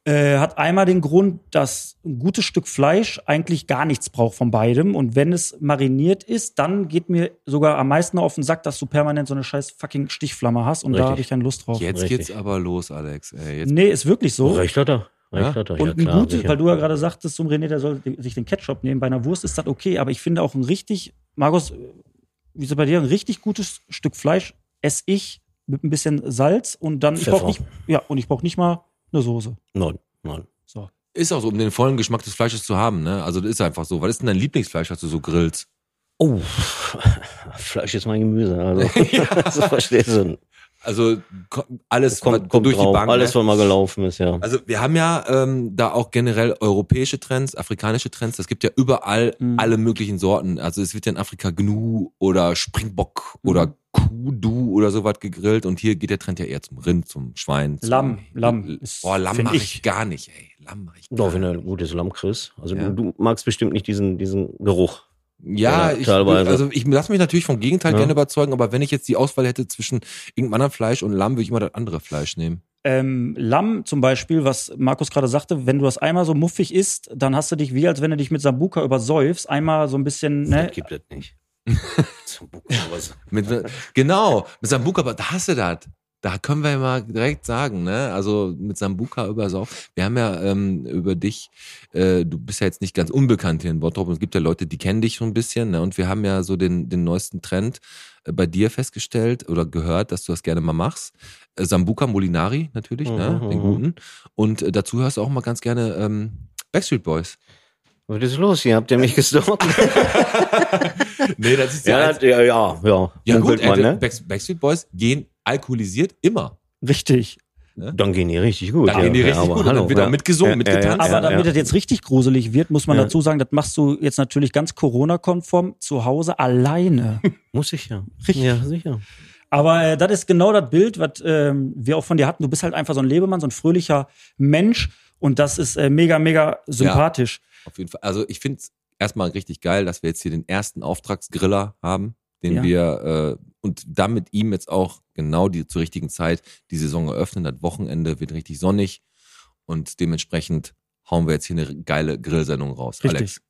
Äh, hat einmal den Grund, dass ein gutes Stück Fleisch eigentlich gar nichts braucht von beidem. Und wenn es mariniert ist, dann geht mir sogar am meisten auf den Sack, dass du permanent so eine scheiß fucking Stichflamme hast. Und da Richtig. habe ich keine Lust drauf. Jetzt Richtig. geht's aber los, Alex. Ey, jetzt, Nee, ist wirklich so. Recht hat er. Recht Ja? hat er. Und ja, ein gutes, sicher. weil du ja gerade sagtest zum René, der soll sich den Ketchup nehmen. Bei einer Wurst ist das okay, aber ich finde auch ein richtig, Markus, wie ist es bei dir, ein richtig gutes Stück Fleisch esse ich mit ein bisschen Salz und dann, ich brauche nicht, ja, und ich brauche nicht mal eine Soße. Nein, nein. So. ist auch so, um den vollen Geschmack des Fleisches zu haben, ne? Also das ist einfach so. Was ist denn dein Lieblingsfleisch, was du so grillst? Oh, Fleisch ist mein Gemüse. Also, so verstehst du. Also alles Kommt, was kommt durch drauf. die Bank. Alles, ne? was mal gelaufen ist, ja. Also wir haben ja ähm, da auch generell europäische Trends, afrikanische Trends. Es gibt ja überall Mhm. alle möglichen Sorten. Also es wird ja in Afrika Gnu oder Springbock Mhm. oder Kudu oder sowas gegrillt. Und hier geht der Trend ja eher zum Rind, zum Schwein. Zum Lamm, Lamm Boah, Lamm mache ich- ich gar nicht, ey. Lamm mache ich gar Doch, wenn nicht. du ein gutes Lamm kriegst. Also Ja. du, du magst bestimmt nicht diesen, diesen Geruch. Ja, Ja, ich, teilweise. also ich lasse mich natürlich vom Gegenteil Ja. gerne überzeugen, aber wenn ich jetzt die Auswahl hätte zwischen irgendeinem anderen Fleisch und Lamm, würde ich immer das andere Fleisch nehmen. Ähm, Lamm zum Beispiel, was Markus gerade sagte, wenn du das einmal so muffig isst, dann hast du dich wie, als wenn du dich mit Sambuka übersäufst, einmal so ein bisschen, ne? Das gibt es nicht. Buckel, was- Mit, genau, mit Sambuka, aber da hast du das. Da können wir ja mal direkt sagen, ne? Also mit Sambuka über Sau. Wir haben ja ähm, über dich, äh, du bist ja jetzt nicht ganz unbekannt hier in Bottrop und es gibt ja Leute, die kennen dich schon ein bisschen, ne? Und wir haben ja so den, den neuesten Trend. äh, bei dir festgestellt oder gehört, dass du das gerne mal machst. Äh, Sambuca Molinari natürlich, ne, Mhm, den mhm. guten. Und äh, dazu hörst du auch mal ganz gerne ähm, Backstreet Boys. Was ist los hier? Habt ihr mich gestalkt? Nee, das ist ja, ja, ja, ja. ja Munkelt gut, man, ne? Back- Backstreet Boys gehen alkoholisiert immer. Richtig. Dann gehen die richtig gut. Dann ja. gehen die Ja, richtig aber gut und dann hallo, wird auch mitgesungen, mitgetanzt. Aber ja, damit ja. das jetzt richtig gruselig wird, muss man Ja. dazu sagen, das machst du jetzt natürlich ganz Corona-konform zu Hause alleine. Muss ich ja. Richtig. Ja, sicher. Aber äh, das ist genau das Bild, was ähm, wir auch von dir hatten. Du bist halt einfach so ein Lebemann, so ein fröhlicher Mensch und das ist äh, mega, mega sympathisch. Auf jeden Fall. Also ich finde es erstmal richtig geil, dass wir jetzt hier den ersten Auftragsgriller haben, den Ja. wir äh, und dann mit ihm jetzt auch genau die zur richtigen Zeit die Saison eröffnen. Das Wochenende wird richtig sonnig und dementsprechend hauen wir jetzt hier eine geile Grillsendung raus. Richtig. Alex.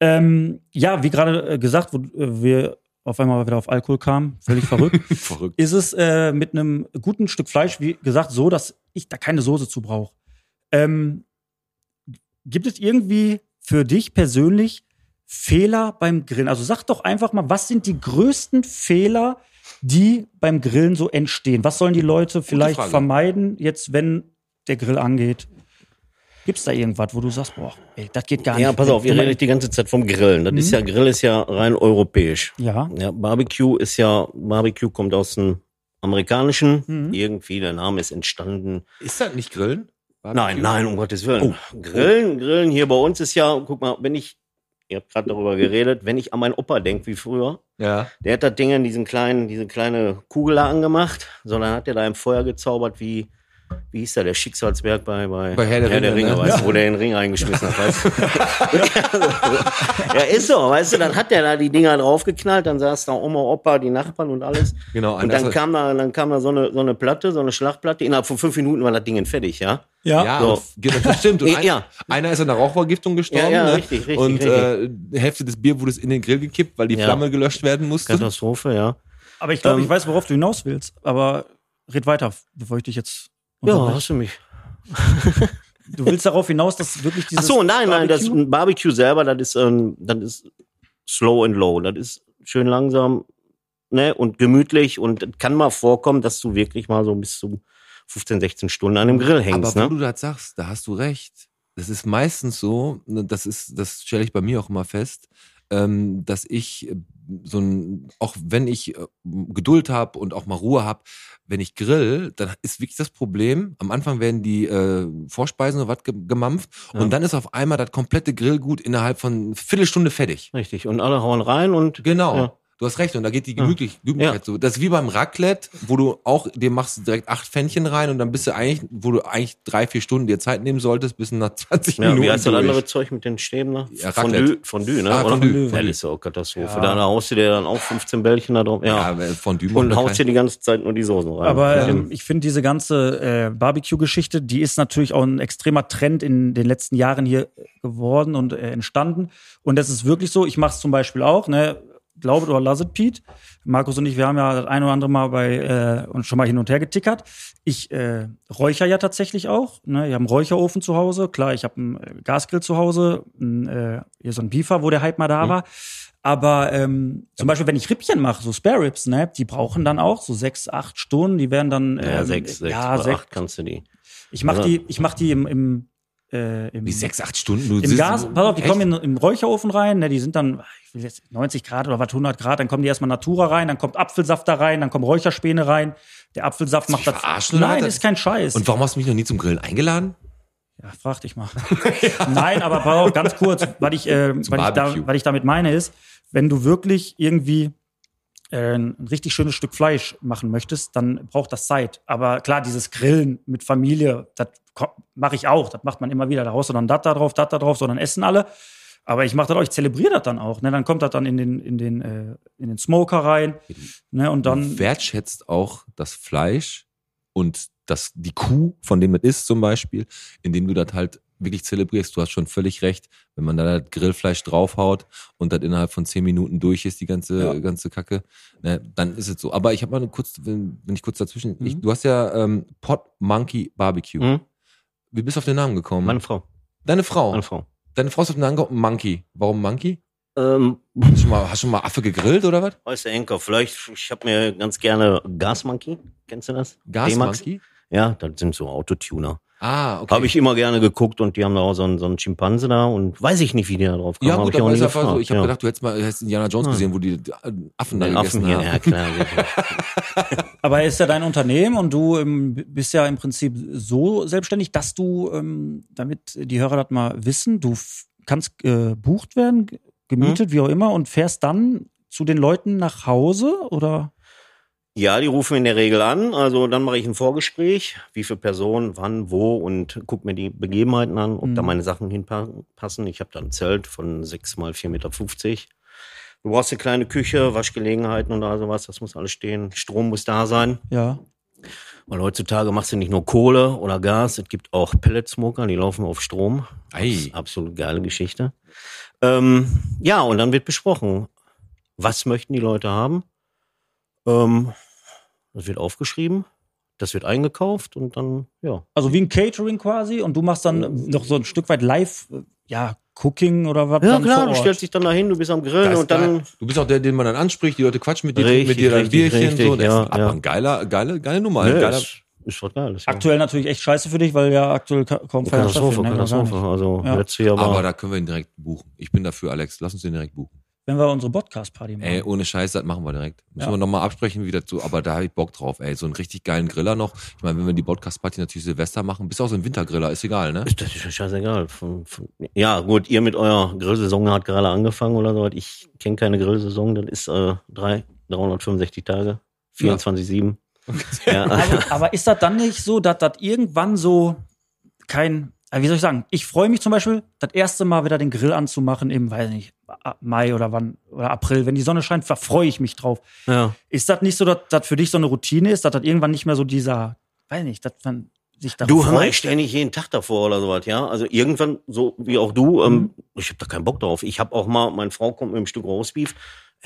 Ähm, ja, wie gerade äh, gesagt, wo äh, wir auf einmal wieder auf Alkohol kamen, völlig verrückt. Verrückt. ist es äh, mit einem guten Stück Fleisch, wie gesagt, so, dass ich da keine Soße zu brauche. Ähm, gibt es irgendwie für dich persönlich Fehler beim Grillen? Also sag doch einfach mal, was sind die größten Fehler, die beim Grillen so entstehen? Was sollen die Leute vielleicht vermeiden, jetzt wenn der Grill angeht? Gibt's da irgendwas, wo du sagst, boah, ey, das geht gar nicht? Ja, pass auf, ihr redet die ganze Zeit vom Grillen. Das Mhm. ist ja, Grill ist ja rein europäisch. Ja. Ja, Barbecue ist ja, Barbecue kommt aus dem amerikanischen. Mhm. Irgendwie, der Name ist entstanden. Ist das nicht Grillen? Nein, nein, um Gottes Willen. Grillen, Grillen hier bei uns ist ja, guck mal, wenn ich, ihr habt gerade darüber geredet, wenn ich an meinen Opa denke, wie früher, Ja. der hat das Ding in diesen kleinen, diese kleine Kugel angemacht, sondern hat der da im Feuer gezaubert wie, wie hieß der, der Schicksalsberg bei, bei, Bei Herr der Ringe, ne? weißt du, Ja. wo der den Ring reingeschmissen hat, weißt du? ja, ist so, weißt du, dann hat der da die Dinger draufgeknallt, dann saß da Oma, Opa, die Nachbarn und alles. Genau. Und dann kam da, dann kam da so eine, so eine Platte, so eine Schlachtplatte. Innerhalb von fünf Minuten war das Ding fertig, ja? Ja. ja, so. genau, das stimmt. Und ein, ja. Einer ist an der Rauchvergiftung gestorben. Ja, ja, ne? richtig, richtig, Und. Äh, die Hälfte des Bier wurde in den Grill gekippt, weil die Ja. Flamme gelöscht werden musste. Katastrophe, ja. Aber ich glaube, Ähm, ich weiß, worauf du hinaus willst. Aber red weiter, bevor ich dich jetzt Ja, unterbreche. hast du mich. Du willst darauf hinaus, dass wirklich Ach dieses so, nein, nein, das Barbecue- selber, das ist, ähm, das ist slow and low. Das ist schön langsam, ne, und gemütlich und kann mal vorkommen, dass du wirklich mal so bis zu 15, 16 Stunden an dem Grill hängst, Aber wo ne? du das sagst, da hast du recht. Das ist meistens so, ne, das ist, das stelle ich bei mir auch immer fest, ähm, dass ich so ein, auch wenn ich äh, Geduld habe und auch mal Ruhe habe, wenn ich grill, dann ist wirklich das Problem, am Anfang werden die äh, Vorspeisen oder was ge gemampft Ja. und dann ist auf einmal das komplette Grillgut innerhalb von Viertelstunde fertig. Richtig. Und alle hauen rein und Genau. Ja. Du hast recht, und da geht die Ja. Gemütlich, Gemütlichkeit Ja. so. Das ist wie beim Raclette, wo du auch, dir machst du direkt acht Pfännchen rein und dann bist du eigentlich, wo du eigentlich drei, vier Stunden dir Zeit nehmen solltest, bis nach 20 ja, Minuten. wie heißt das andere Zeug mit den Stäben da? Ja, Fondue, Raclette. Fondue, ne? Ah? Fondue, Fondue. das ist ja auch Katastrophe. Ja. Da, haust du dir dann auch 15 Bällchen da drauf. Ja. Ja, Fondue und haust dir die ganze Zeit nur die Soßen rein. Aber ähm, ich finde diese ganze äh, Barbecue-Geschichte, die ist natürlich auch ein extremer Trend in den letzten Jahren hier geworden und äh, entstanden. Und das ist wirklich so. Ich mache es zum Beispiel auch, ne? Glaube oder lass it, Pete. Markus und ich, wir haben ja das ein oder andere Mal bei äh, uns schon mal hin und her getickert. Ich äh, räucher ja tatsächlich auch. Ne? Ich habe einen Räucherofen zu Hause. Klar, ich habe einen äh, Gasgrill zu Hause. Ein, äh, hier so ein Beefer, wo der Hype mal da war. Aber ähm, zum Beispiel, wenn ich Rippchen mache, so Spare Ribs, ne, die brauchen dann auch so sechs, acht Stunden. Die werden dann ja, ähm, sechs, sechs ja, sechs. acht kannst du die. Ich mache die, ich mach die im, im, äh, im Wie sechs, acht Stunden? Du im Gas, pass auf, die Echt? kommen in, im Räucherofen rein, ne, die sind dann, ich will jetzt 90 Grad oder was, 100 Grad, dann kommen die erstmal Natura rein, dann kommt Apfelsaft da rein, dann kommen Räucherspäne rein. Der Apfelsaft macht das. verarschen? Nein, das ist kein Scheiß. Und warum hast du mich noch nie zum Grillen eingeladen? Ja, frag dich mal. Nein, aber pass auf, ganz kurz, was ich, äh, was ich, da, was ich damit meine ist, wenn du wirklich irgendwie ein richtig schönes Stück Fleisch machen möchtest, dann braucht das Zeit. Aber klar, dieses Grillen mit Familie, das mache ich auch. Das macht man immer wieder. Da haust du dann das da drauf, das da drauf, so dann essen alle. Aber ich mache das auch, ich zelebriere das dann auch. Ne? Dann kommt das dann in den, in den, äh, in den Smoker rein. Ne? Und dann. Du wertschätzt auch das Fleisch und das, die Kuh, von dem es ist zum Beispiel, indem du das halt wirklich zelebrierst. Du hast schon völlig recht, wenn man da das Grillfleisch draufhaut und das innerhalb von zehn Minuten durch ist, die ganze, Ja. ganze Kacke, ne, dann ist es so. Aber ich habe mal eine kurz, wenn, wenn ich kurz dazwischen, Mhm. ich, du hast ja ähm, Pot Monkey Barbecue. Hm? Wie bist du auf den Namen gekommen? Meine Frau. Deine Frau. Meine Frau. Deine Frau ist auf den Namen gekommen, Monkey. Warum Monkey? Ähm, Hast du schon mal, hast du mal Affe gegrillt oder was? weiß der Enker, vielleicht, ich habe mir ganz gerne Gasmonkey, kennst du das? D-Max? Gasmonkey? Ja, das sind so Autotuner. Ah, okay. Habe ich immer gerne geguckt und die haben da auch so einen, so einen Schimpanse da und weiß ich nicht, wie die da drauf kommen. ja, hab gut, ich aber ist einfach so. Ich habe ja. gedacht, du hättest mal du hättest Indiana Jones Ah. gesehen, wo die äh, Affen da Den gegessen Affen hier, haben. ja klar. Aber er ist ja dein Unternehmen und du ähm, bist ja im Prinzip so selbstständig, dass du, ähm, damit die Hörer das mal wissen, du kannst äh, bucht werden, gemietet, Hm. wie auch immer, und fährst dann zu den Leuten nach Hause oder? Ja, die rufen in der Regel an. Also dann mache ich ein Vorgespräch, wie viele Personen, wann, wo und guck mir die Begebenheiten an, ob da Mhm. meine Sachen hinpassen. Ich habe da ein Zelt von 6 mal 4,50 Meter. Du brauchst eine kleine Küche, Waschgelegenheiten und da sowas. Das muss alles stehen. Strom muss da sein. Ja. Weil heutzutage machst du nicht nur Kohle oder Gas, es gibt auch Pelletsmoker, die laufen auf Strom. Ei. Absolut geile Geschichte. Ähm, ja, und dann wird besprochen, was möchten die Leute haben. Ähm, das wird aufgeschrieben, das wird eingekauft und dann, ja. Also wie ein Catering quasi und du machst dann noch so ein Stück weit live, ja, Cooking oder was Ja dann klar, vor du stellst dich dann dahin, du bist am Grillen ist und dann, geil. Du bist auch der, den man dann anspricht, die Leute quatschen mit dir, trinken mit Richtig, dir dann richtig, Bierchen richtig, so. Ja, ja. ein geiler, geile, geile Nummer. ne, ein geiler, ist, ist was Geiles. Ja. Aktuell natürlich echt scheiße für dich, weil ja aktuell ka- kaum Feiern Katastrophe, ne, Katastrophe. Also Ja. letztes Jahr war, aber da können wir ihn direkt buchen. Ich bin dafür, Alex. Lass uns den direkt buchen. Wenn wir unsere Podcast-Party machen. Ey, ohne Scheiß, das machen wir direkt. Müssen Ja. wir nochmal absprechen, wie dazu, aber da habe ich Bock drauf, ey. So einen richtig geilen Griller noch. Ich meine, wenn wir die Podcast-Party natürlich Silvester machen, bist auch so ein Wintergriller, ist egal, ne? Ist das ist scheißegal. Von, von, ja, gut, ihr mit eurer Grillsaison hat gerade angefangen oder so. Ich kenne keine Grillsaison, das ist äh, drei, 365 Tage, 24-7. Ja. aber, aber ist das dann nicht so, dass das irgendwann so kein, wie soll ich sagen, ich freue mich zum Beispiel, das erste Mal wieder den Grill anzumachen im, weiß nicht, Mai oder wann, oder April, wenn die Sonne scheint, da freue ich mich drauf. ja. Ist das nicht so, dass das für dich so eine Routine ist, dass das irgendwann nicht mehr so dieser, weiß nicht, dass man sich darauf Du, freut? ich stell nicht jeden Tag davor oder sowas, ja. Also irgendwann, so wie auch du, ähm, ich habe da keinen Bock drauf. Ich habe auch mal, meine Frau kommt mit einem Stück Roastbeef,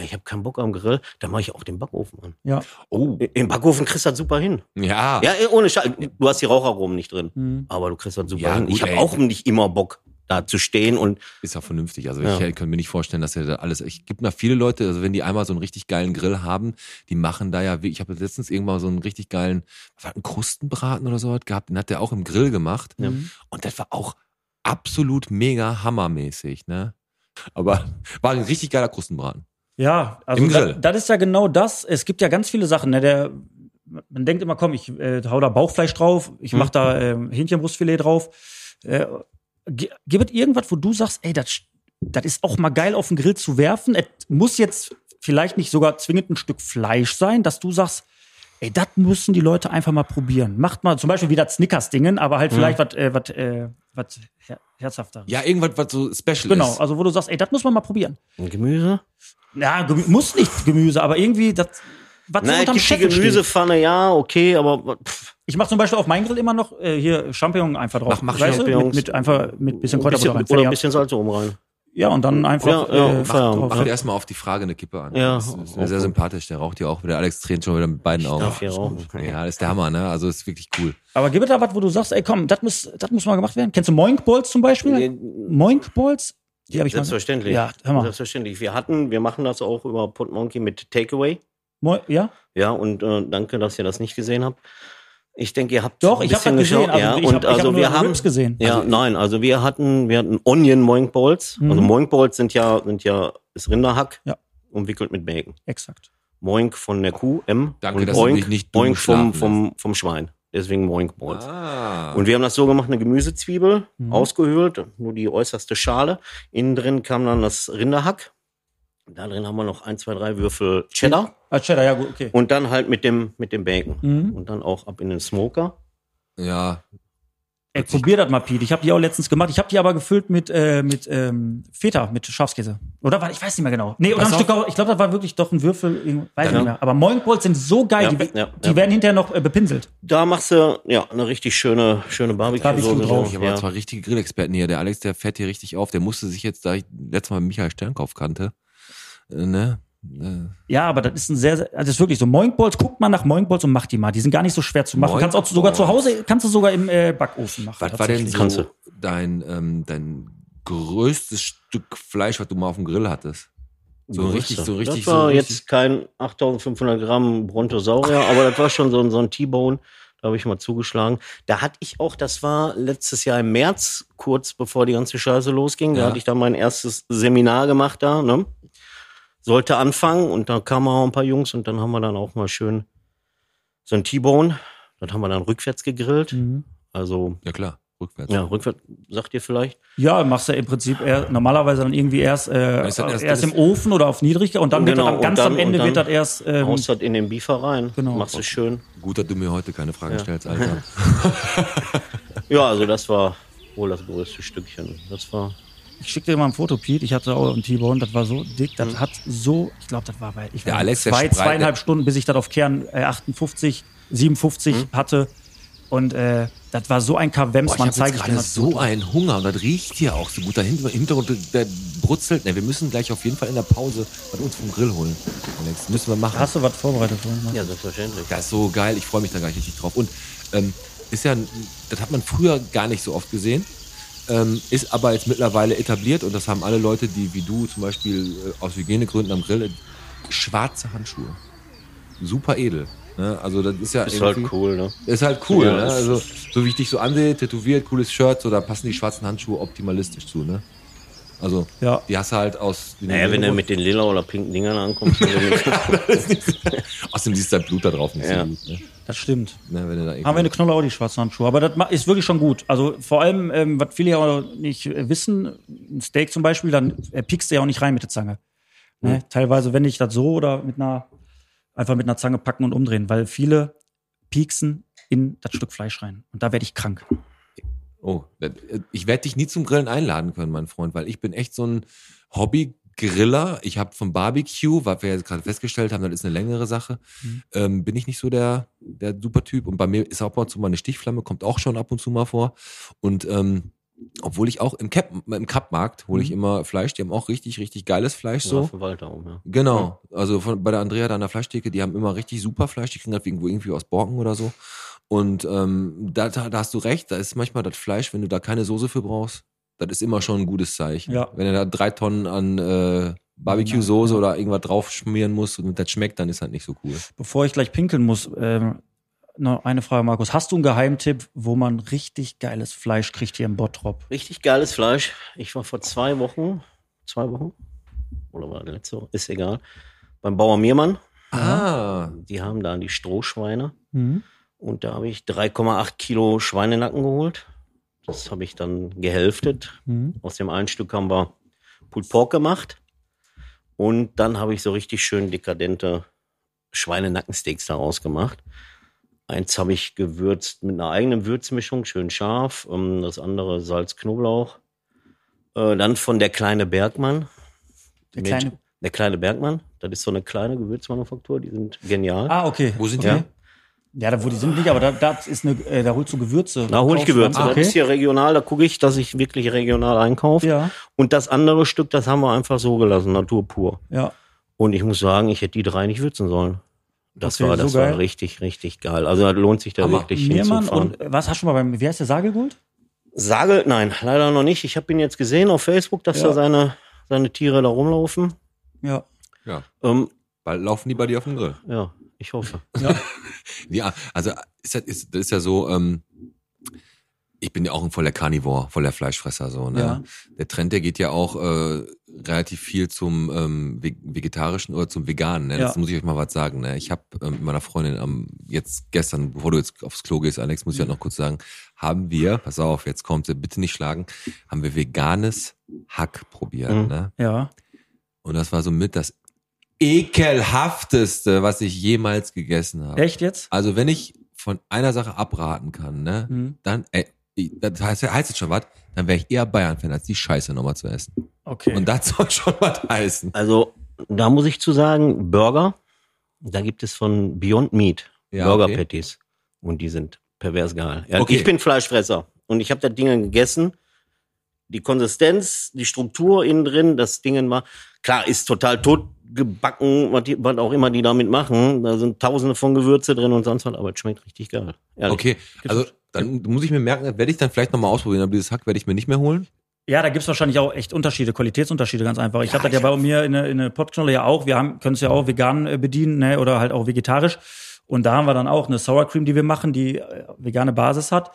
ich habe keinen Bock am Grill, dann mache ich auch den Backofen an. Ja. Oh. Im Backofen kriegst du das super hin. Ja. Ja, ohne Scheiß. Du hast die Raucharomen nicht drin, Mhm. aber du kriegst das super Ja, hin. gut, ich habe auch nicht immer Bock, da zu stehen und Ist ja vernünftig. Also Ja. ich könnte mir nicht vorstellen, dass er da alles. Ich gibt noch viele Leute, also wenn die einmal so einen richtig geilen Grill haben, die machen da ja, ich habe letztens irgendwann so einen richtig geilen, was war einen Krustenbraten oder so was gehabt, den hat der auch im Grill gemacht. Ja. Und das war auch absolut mega hammermäßig, ne? Aber war ein richtig geiler Krustenbraten. Ja, also Im Grill. das ist ja genau das. Es gibt ja ganz viele Sachen. Ne? Der, man denkt immer, komm, ich äh, hau da Bauchfleisch drauf, ich Hm. mach da ähm, Hähnchenbrustfilet drauf. Äh, gi- gibt es irgendwas, wo du sagst, ey, das das ist auch mal geil auf den Grill zu werfen? Es muss jetzt vielleicht nicht sogar zwingend ein Stück Fleisch sein, dass du sagst, ey, das müssen die Leute einfach mal probieren. Macht mal zum Beispiel wieder Snickers-Dingen, aber halt vielleicht was äh, was äh, was her herzhafteres. Ja, irgendwas, was so special Genau, ist. also wo du sagst, ey, das muss man mal probieren. ein Gemüse. Ja, muss nicht Gemüse, aber irgendwie das, was es unterm die Scheffel steht. Gemüsepfanne, ja, okay, aber pff, Ich mache zum Beispiel auf meinen Grill immer noch äh, hier Champignon einfach drauf. Mach- mach weißt du? Mit, Champignons. mit einfach mit bisschen Kräuterbutter rein. oder ein bisschen Salz oben rein. Ja, und dann einfach Ja, ja, äh, Feierabend. drauf. Mach dir erstmal auf die Frage eine Kippe an. Ja, das ist sehr gut. sympathisch. Der raucht ja auch wieder. Alex tränt schon wieder mit beiden Augen. darf hier rauchen. Ja, das ist der Hammer, ne? Also ist wirklich cool. Aber gibt es da was, wo du sagst, ey komm, das muss, das muss mal gemacht werden? Kennst du Moink Balls zum Beispiel? Moink Balls? Die habe ich Selbstverständlich. mal. Ja, hör mal. Selbstverständlich. Wir hatten, wir machen das auch über Podmonkey mit Takeaway. Moi ja? Ja, und äh, danke, dass ihr das nicht gesehen habt. Ich denke, ihr habt Doch, ein ich habe das bisschen gesehen. Also, ja, ich und habe also hab nur wir haben Rips gesehen. Ja, nein, also wir hatten, wir hatten Onion Moink Balls. Mhm. Also Moink Balls sind ja, sind ja, ist Rinderhack. Ja. Umwickelt mit Bacon. Exakt. Moink von der Kuh, M. Danke, und dass du Oink, mich nicht dumm Oink vom, vom, vom Schwein. Deswegen Moink Balls. Ah. Und wir haben das so gemacht, eine Gemüsezwiebel, Mhm. ausgehöhlt, nur die äußerste Schale. Innen drin kam dann das Rinderhack. Da drin haben wir noch ein, zwei, drei Würfel Cheddar. Ah, Cheddar, ja gut, okay. Und dann halt mit dem, mit dem Bacon. Mhm. Und dann auch ab in den Smoker. ja, Ey, probier das mal, Pete. Ich habe die auch letztens gemacht. Ich habe die aber gefüllt mit, äh, mit ähm, Feta, mit Schafskäse. Oder war, ich weiß nicht mehr genau. Nee, oder Pass ein auf. Stück, auch- ich glaube, das war wirklich doch ein Würfel, weiß Ja. nicht mehr. Aber Moink Balls sind so geil, Ja, die, ja, die ja. werden hinterher noch äh, bepinselt. Da machst du, ja, eine richtig schöne, schöne Barbecue-Soße. Barbecue drauf. ich habe ja. zwei richtige Grillexperten hier. Der Alex, der fährt hier richtig auf. Der musste sich jetzt, da ich letztes Mal Michael Sternkauf kannte, äh, ne? Ja, aber das ist ein sehr, sehr also das ist wirklich so. Moink Balls, guckt mal nach Moink Balls und macht die mal. Die sind gar nicht so schwer zu machen. Moink kannst auch sogar zu. Hause, kannst du sogar im äh, Backofen machen. Was war denn so du. dein, ähm, dein größtes Stück Fleisch, was du mal auf dem Grill hattest? So richtig, so richtig, Das war so richtig. jetzt kein 8500 Gramm Brontosaurier, aber das war schon so, ein- so ein T-Bone. Da habe ich mal zugeschlagen. Da hatte ich auch, das war letztes Jahr im März, kurz bevor die ganze Scheiße losging. Da Ja. hatte ich dann mein erstes Seminar gemacht da, ne? Sollte anfangen und da kamen auch ein paar Jungs und dann haben wir dann auch mal schön so ein T-Bone. Das haben wir dann rückwärts gegrillt. Mhm. Also, Ja klar, rückwärts. ja, rückwärts, sagt ihr vielleicht? Ja, machst du im Prinzip eher, normalerweise dann irgendwie erst, äh, erst- erst, im Ofen oder auf niedriger und dann wird Genau, das, und ganz dann- am Ende dann wird das erst. Ähm, Haust das in den Biefer rein. Genau. Machst du schön. Gut, dass du mir heute keine Fragen Ja. stellst, Alter. Ja, also das war wohl das größte Stückchen. Das war ich schicke dir mal ein Foto, Pete. Ich hatte auch einen T-Bone, das war so dick, das Mhm. hat so, ich glaube, das war bei ich war Alex, zwei, zweieinhalb Stunden, bis ich das auf Kern äh, 58, 57 Mhm. hatte. Und äh, das war so ein Boah, ich man dir gerade das so einen Hunger und das riecht hier auch so gut. Da hinten im Hintergrund, der brutzelt. Ne, wir müssen gleich auf jeden Fall in der Pause was uns vom Grill holen. Alex, müssen wir machen. Hast du was vorbereitet vorhin? ja selbstverständlich. Das ist so geil, ich freue mich da gar nicht richtig drauf. Und ähm, ist ja, das hat man früher gar nicht so oft gesehen, ähm, ist aber jetzt mittlerweile etabliert und das haben alle Leute, die wie du zum Beispiel äh, aus Hygienegründen am Grill, schwarze Handschuhe. Super edel. Ne? Also das ist ja Ist halt irgendwie- cool, ne? Ist halt cool, Ja, ne? Also, so wie ich dich so ansehe, tätowiert, cooles Shirt, so, da passen die schwarzen Handschuhe optimalistisch zu, ne? Also, Ja. die hast du halt aus. Naja, wenn du mit den lila oder pinken Dingern ankommst, dann Außerdem siehst du halt Blut da drauf nicht Ja. so gut, ne? Das stimmt. ne? Wenn du da Haben wir eine Knolle auch die schwarzen Handschuhe. Aber das ist wirklich schon gut. Also vor allem, ähm, was viele ja auch nicht äh, wissen, ein Steak zum Beispiel, dann äh, piekst du ja auch nicht rein mit der Zange. Ne? Teilweise wende ich das so oder mit einer, einfach mit einer Zange packen und umdrehen, weil viele pieksen in das Stück Fleisch rein. Und da werde ich krank. Oh, das- ich werde dich nie zum Grillen einladen können, mein Freund, weil ich bin echt so ein Hobby-Griller. Ich habe vom Barbecue, was wir jetzt gerade festgestellt haben, das ist eine längere Sache, ähm, bin ich nicht so der, der super Typ. Und bei mir ist auch ab und zu mal eine Stichflamme, kommt auch schon ab und zu mal vor. Und ähm, obwohl ich auch im Cap, im Cup-Markt hole ich immer Fleisch, die haben auch richtig, richtig geiles Fleisch so. so. Walter um, ja. Genau, also von, bei der Andrea da an der Fleischtheke, die haben immer richtig super Fleisch, die kriegen halt irgendwo irgendwie aus Borken oder so. Und ähm, da, da, da hast du recht, da ist manchmal das Fleisch, wenn du da keine Soße für brauchst, das ist immer schon ein gutes Zeichen. Ja. Wenn du da drei Tonnen an äh, Barbecue-Soße oder irgendwas drauf schmieren musst und das schmeckt, dann ist halt nicht so cool. Bevor ich gleich pinkeln muss, ähm, noch eine Frage, Markus. Hast du einen Geheimtipp, wo man richtig geiles Fleisch kriegt hier im Bottrop? Richtig geiles Fleisch. Ich war vor zwei Wochen, zwei Wochen, oder war letzte Woche, ist egal, beim Bauer Mehrmann. Ah, Die haben da die Strohschweine. Mhm. Und da habe ich 3,8 Kilo Schweinenacken geholt. Das habe ich dann gehälftet. Mhm. Aus dem einen Stück haben wir Pulled Pork gemacht. Und dann habe ich so richtig schön dekadente Schweinenackensteaks daraus gemacht. Eins habe ich gewürzt mit einer eigenen Würzmischung, schön scharf. Ähm, Das andere Salz, Knoblauch. Äh, Dann von der kleine Bergmann. Der kleine- Der kleine Bergmann. Das ist so eine kleine Gewürzmanufaktur. Die sind genial. Ah, okay. wo sind okay. Ja, da, wo die sind nicht, aber da, da ist eine, äh, da holst du Gewürze. Da hole ich Gewürze. Ah, Das ist okay. hier regional, da gucke ich, dass ich wirklich regional einkaufe. Ja, Und das andere Stück, das haben wir einfach so gelassen, Natur pur. ja. Und ich muss sagen, ich hätte die drei nicht würzen sollen. Das Okay, war, so das geil. war richtig, richtig geil. Also da lohnt sich da Hammer. wirklich Mehrmann hinzufahren. und äh, was hast du schon mal beim, wie heißt der Sagel geholt? Sage, nein, leider noch nicht. Ich habe ihn jetzt gesehen auf Facebook, dass Ja. da seine, seine Tiere da rumlaufen. Ja. ja, Ähm, bald laufen die bei dir auf dem Grill. ja, ich hoffe. Ja, also ist das, ist, das ist ja so, ähm, ich bin ja auch ein voller Carnivore, voller Fleischfresser so. Ne? Ja. Der Trend, der geht ja auch äh, relativ viel zum ähm, Ve- vegetarischen oder zum veganen. Ne? Das Ja. muss ich euch mal was sagen. Ne? Ich habe ähm, mit meiner Freundin am jetzt gestern, bevor du jetzt aufs Klo gehst, Alex, muss ich halt noch kurz sagen, haben wir, pass auf, jetzt kommt, bitte nicht schlagen, haben wir veganes Hack probiert. Mhm. Ne? Ja. Und das war somit das ekelhafteste, was ich jemals gegessen habe. Echt jetzt? Also wenn ich von einer Sache abraten kann, ne, Mhm. dann, ey, das heißt, heißt jetzt schon was, dann wäre ich eher Bayern-Fan, als die Scheiße nochmal zu essen. Okay. Und das soll schon was heißen. Also, da muss ich zu sagen, Burger, da gibt es von Beyond Meat Ja, Burger okay. Patties. Und die sind pervers geil. Ja, Okay. Ich bin Fleischfresser und ich habe das Ding gegessen. Die Konsistenz, die Struktur innen drin, das Ding war, klar, ist total totgebacken, was, die, was auch immer die damit machen. Da sind tausende von Gewürze drin und sonst was, aber es schmeckt richtig geil. Ehrlich. Okay, also dann muss ich mir merken, werde ich dann vielleicht nochmal ausprobieren, aber dieses Hack werde ich mir nicht mehr holen. Ja, da gibt's wahrscheinlich auch echt Unterschiede, Qualitätsunterschiede ganz einfach. Ich hatte das ja bei mir in der, in der Pottknolle ja auch. Wir haben können es ja auch vegan äh, bedienen ne, oder halt auch vegetarisch. Und da haben wir dann auch eine Sour Cream, die wir machen, die äh, vegane Basis hat.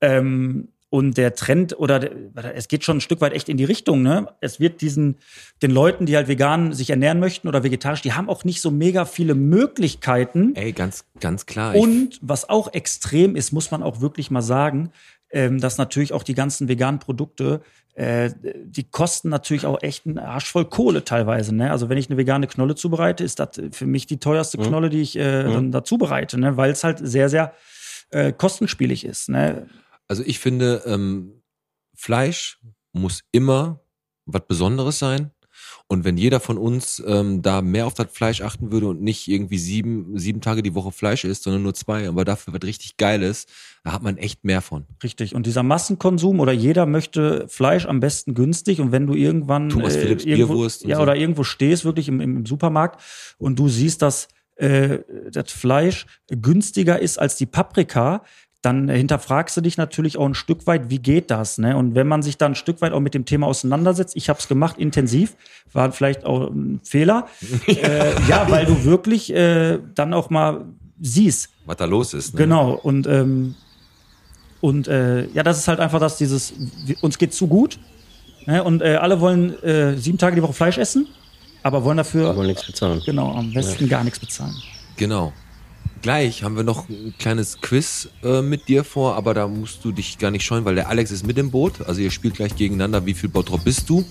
Ähm, und der Trend oder der, es geht schon ein Stück weit echt in die Richtung. Ne? Es wird diesen den Leuten, die halt vegan sich ernähren möchten oder vegetarisch, die haben auch nicht so mega viele Möglichkeiten. Ey, ganz, ganz klar. Und was auch extrem ist, muss man auch wirklich mal sagen, ähm, dass natürlich auch die ganzen veganen Produkte, äh, die kosten natürlich auch echt einen Arsch voll Kohle teilweise. Ne? Also wenn ich eine vegane Knolle zubereite, ist das für mich die teuerste Knolle, die ich äh, dann da zubereite, ne? weil es halt sehr, sehr äh, kostenspielig ist. Ne? Also ich finde, ähm, Fleisch muss immer was Besonderes sein. Und wenn jeder von uns ähm, da mehr auf das Fleisch achten würde und nicht irgendwie sieben, sieben Tage die Woche Fleisch isst, sondern nur zwei, aber dafür was richtig Geiles, da hat man echt mehr von. Richtig. Und dieser Massenkonsum oder jeder möchte Fleisch am besten günstig. Und wenn du irgendwann Thomas Philipps irgendwo, Bierwurst ja so. oder irgendwo stehst, wirklich im, im Supermarkt und du siehst, dass äh, das Fleisch günstiger ist als die Paprika, dann hinterfragst du dich natürlich auch ein Stück weit, wie geht das? Ne? Und wenn man sich dann ein Stück weit auch mit dem Thema auseinandersetzt, ich habe es gemacht, intensiv, war vielleicht auch ein Fehler. äh, ja, weil du wirklich äh, dann auch mal siehst, Was da los ist. Ne? Genau, und, ähm, und äh, ja, das ist halt einfach das, dieses, uns geht zu gut. Ne? Und äh, alle wollen äh, sieben Tage die Woche Fleisch essen, aber wollen dafür Aber nichts bezahlen. genau am besten gar nichts bezahlen. Genau. Gleich haben wir noch ein kleines Quiz äh, mit dir vor, aber da musst du dich gar nicht scheuen, weil der Alex ist mit im Boot. Also ihr spielt gleich gegeneinander, wie viel Bottrop bist du.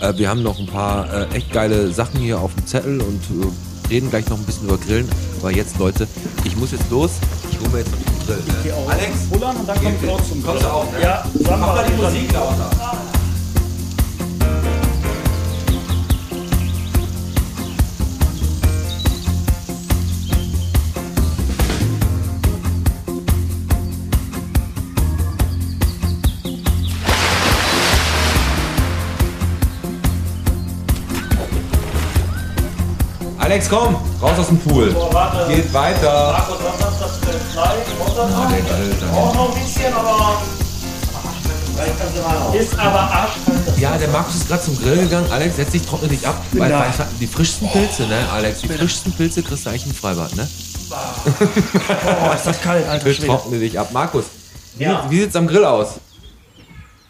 Äh, wir haben noch ein paar äh, echt geile Sachen hier auf dem Zettel und äh, reden gleich noch ein bisschen über Grillen. Aber jetzt, Leute, ich muss jetzt los. Ich hole mir jetzt noch den Grill. Ne? Alex, Pullern und dann kommt Klaus zum kommst du auch, ne? Ja, sagen wir mach mal die Musik lauter. Alex, komm, raus aus dem Pool. warte. Geht weiter. Markus, was hast das für Fleisch? Ah, der Auch noch ein bisschen, aber ist aber arschkalt. Ja, der Markus ist gerade zum Grill gegangen. Alex, setz dich, trockne dich ab. Weil, weil die frischsten Pilze, ne, Alex? Die frischsten Pilze kriegst du eigentlich im Freibad, ne? Oh, ist das kalt, alter Schwede. trockne dich ab. Markus, wie, Ja. wie sieht's am Grill aus?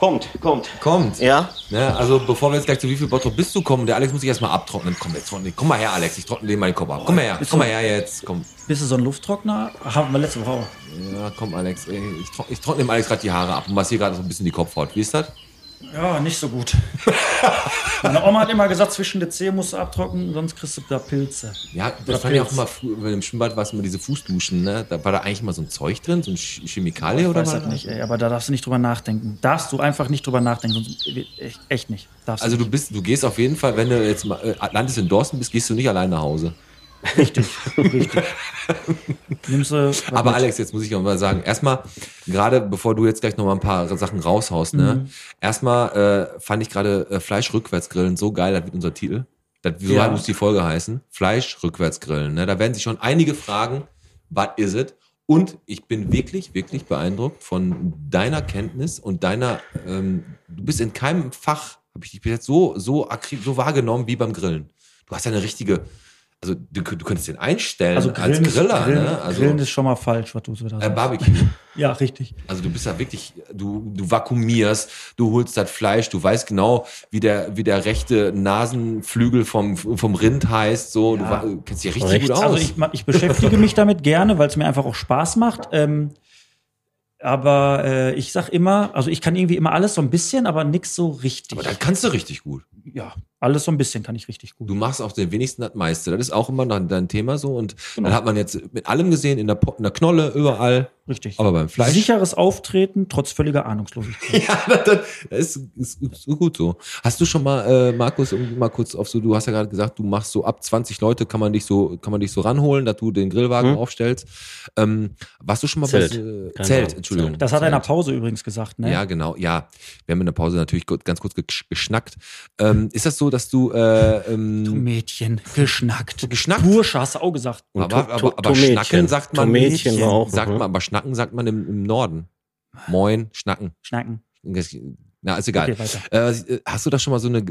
Kommt, kommt. Kommt. Ja? Ne, also bevor wir jetzt gleich zu wie viel Bottrop bist du kommen, der Alex muss sich erstmal abtrocknen. Komm, jetzt trockne dich. Komm mal her, Alex. Ich trockne dir mal den Kopf ab. Komm mal her, komm mal her jetzt. Komm. Bist du so ein Lufttrockner? Haben wir letzte Woche. Ja, komm, Alex. Ey, Ich, trock, ich trockne dem Alex gerade die Haare ab und massiere gerade so ein bisschen die Kopfhaut. Wie ist das? Ja, nicht so gut. Meine Oma hat immer gesagt, zwischen den Zehen musst du abtrocknen, sonst kriegst du da Pilze. Ja, Oder das fand ich auch immer früher, im Schwimmbad war es immer diese Fußduschen, ne? Da war da eigentlich immer so ein Zeug drin, so ein Ch- Chemikalie Ich oder weiß was? das nicht, ey, aber da darfst du nicht drüber nachdenken. Darfst du einfach nicht drüber nachdenken, sonst echt, nicht. Darfst Also du bist, du gehst auf jeden Fall, wenn du jetzt mal äh, Atlantis in Dorsten bist, gehst du nicht allein nach Hause. Richtig, richtig. Nimmst du Aber mit. Alex, jetzt muss ich auch mal sagen, erstmal, gerade bevor du jetzt gleich noch mal ein paar Sachen raushaust, ne? Mhm. Erstmal äh, fand ich gerade äh, Fleisch rückwärts grillen so geil, das wird unser Titel. Das, so Ja. muss die Folge heißen. Fleisch rückwärts grillen. Ne? Da werden sich schon einige fragen, was is it? Und ich bin wirklich, wirklich beeindruckt von deiner Kenntnis und deiner, ähm, du bist in keinem Fach, habe ich dich bis jetzt so, so, so wahrgenommen wie beim Grillen. Du hast ja eine richtige, also du, du könntest den einstellen also als Grillen, Griller, ist, Grillen, ne? Also Grillen ist schon mal falsch, was du so da äh, sagst. Barbecue. Ja, richtig. Also du bist ja wirklich, du, du vakuumierst, du holst das Fleisch, du weißt genau, wie der, wie der rechte Nasenflügel vom, vom Rind heißt, so, du Ja. wa- kennst dich richtig Rechts. gut aus. Also ich, ich beschäftige mich damit gerne, weil es mir einfach auch Spaß macht. Ähm, aber äh, ich sag immer, also ich kann irgendwie immer alles so ein bisschen, aber nix so richtig. Aber das kannst du richtig gut. ja, alles so ein bisschen kann ich richtig gut. Du machst auch den wenigsten das meiste. Das ist auch immer dein, dein Thema so. Und Genau. dann hat man jetzt mit allem gesehen, in der, in der Knolle, überall. Richtig. Aber beim Fleisch. Sicheres Auftreten trotz völliger Ahnungslosigkeit. Ja, das, das ist, ist, ist gut so. Hast du schon mal, äh, Markus, um mal kurz auf so, du hast ja gerade gesagt, du machst so ab 20 Leute, kann man dich so, kann man dich so ranholen, dass du den Grillwagen Hm. aufstellst. Ähm, warst du schon mal Zelt. bei äh, Zelt, Ahnung. Entschuldigung. Das hat er in der Zelt. Pause übrigens gesagt, ne? Ja, genau, ja. Wir haben in der Pause natürlich ganz kurz gesch- geschnackt. Ähm, ist das so, dass du äh, Du ähm, Mädchen, geschnackt. geschnackt? Bursche hast du auch gesagt. Und aber, To- aber, To- aber Tomätchen. schnacken sagt man Tomätchen war auch sagt man, aber schnacken sagt man im, im Norden. Moin, schnacken. Schnacken. Na, ist egal. Okay, weiter. Äh, hast du da schon mal so eine,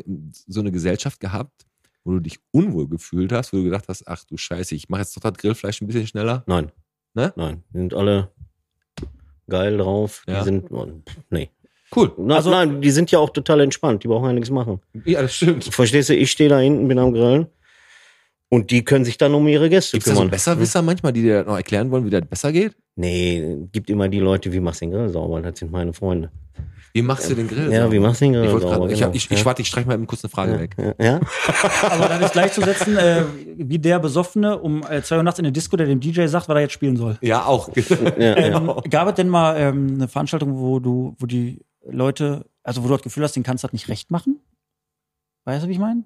so eine Gesellschaft gehabt, wo du dich unwohl gefühlt hast, wo du gedacht hast, ach du Scheiße, ich mache jetzt doch das Grillfleisch ein bisschen schneller? Nein. Ne? Nein. Die sind alle geil drauf. Ja. Die sind, oh, nee. Cool. Na, Also- nein, die sind ja auch total entspannt. Die brauchen ja nichts machen. Ja, das stimmt. Verstehst du, ich stehe da hinten, bin am Grillen. Und die können sich dann um ihre Gäste Gibt es so kümmern. Besserwisser manchmal, die dir noch erklären wollen, wie das besser geht? Nee, gibt immer die Leute, wie machst du den Grill sauber? Das sind meine Freunde. Wie machst du den Grill? Ja, wie machst du den Grill Ich, sauber? grad, ich, genau. hab, ich, ich, ja. warte, ich streich mal eben kurz eine Frage weg. Ja, ja? Aber dann ist gleichzusetzen, äh, wie der Besoffene um äh, zwei Uhr nachts in der Disco, der dem DJ sagt, was er jetzt spielen soll. Ja, auch. ja, Ähm, ja. Gab es denn mal ähm, eine Veranstaltung, wo du, wo die Leute, also wo du das Gefühl hast, den kannst du das nicht recht machen? Weißt du, wie ich meine?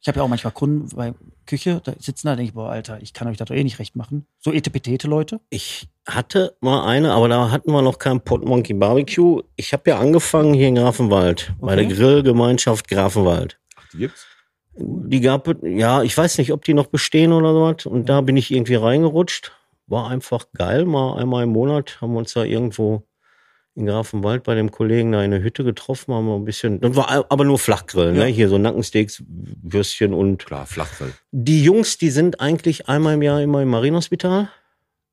Ich habe ja auch manchmal Kunden bei Küche, da sitzen da, denke ich, boah, Alter, ich kann euch das doch eh nicht recht machen. So etepetete Leute. Ich hatte mal eine, aber da hatten wir noch kein Pot Monkey Barbecue. Ich habe ja angefangen hier in Grafenwald, bei der Okay. Grillgemeinschaft Grafenwald. Ach, die gibt's? Die gab es, ja, ich weiß nicht, ob die noch bestehen oder sowas. Und da bin ich irgendwie reingerutscht. War einfach geil. Mal einmal im Monat haben wir uns da irgendwo in Grafenwald bei dem Kollegen da in der Hütte getroffen, haben wir ein bisschen, das war aber nur Flachgrillen, Ja. ne? Hier so Nackensteaks, Würstchen und Klar, Flachfall. die Jungs, die sind eigentlich einmal im Jahr immer im Marienhospital.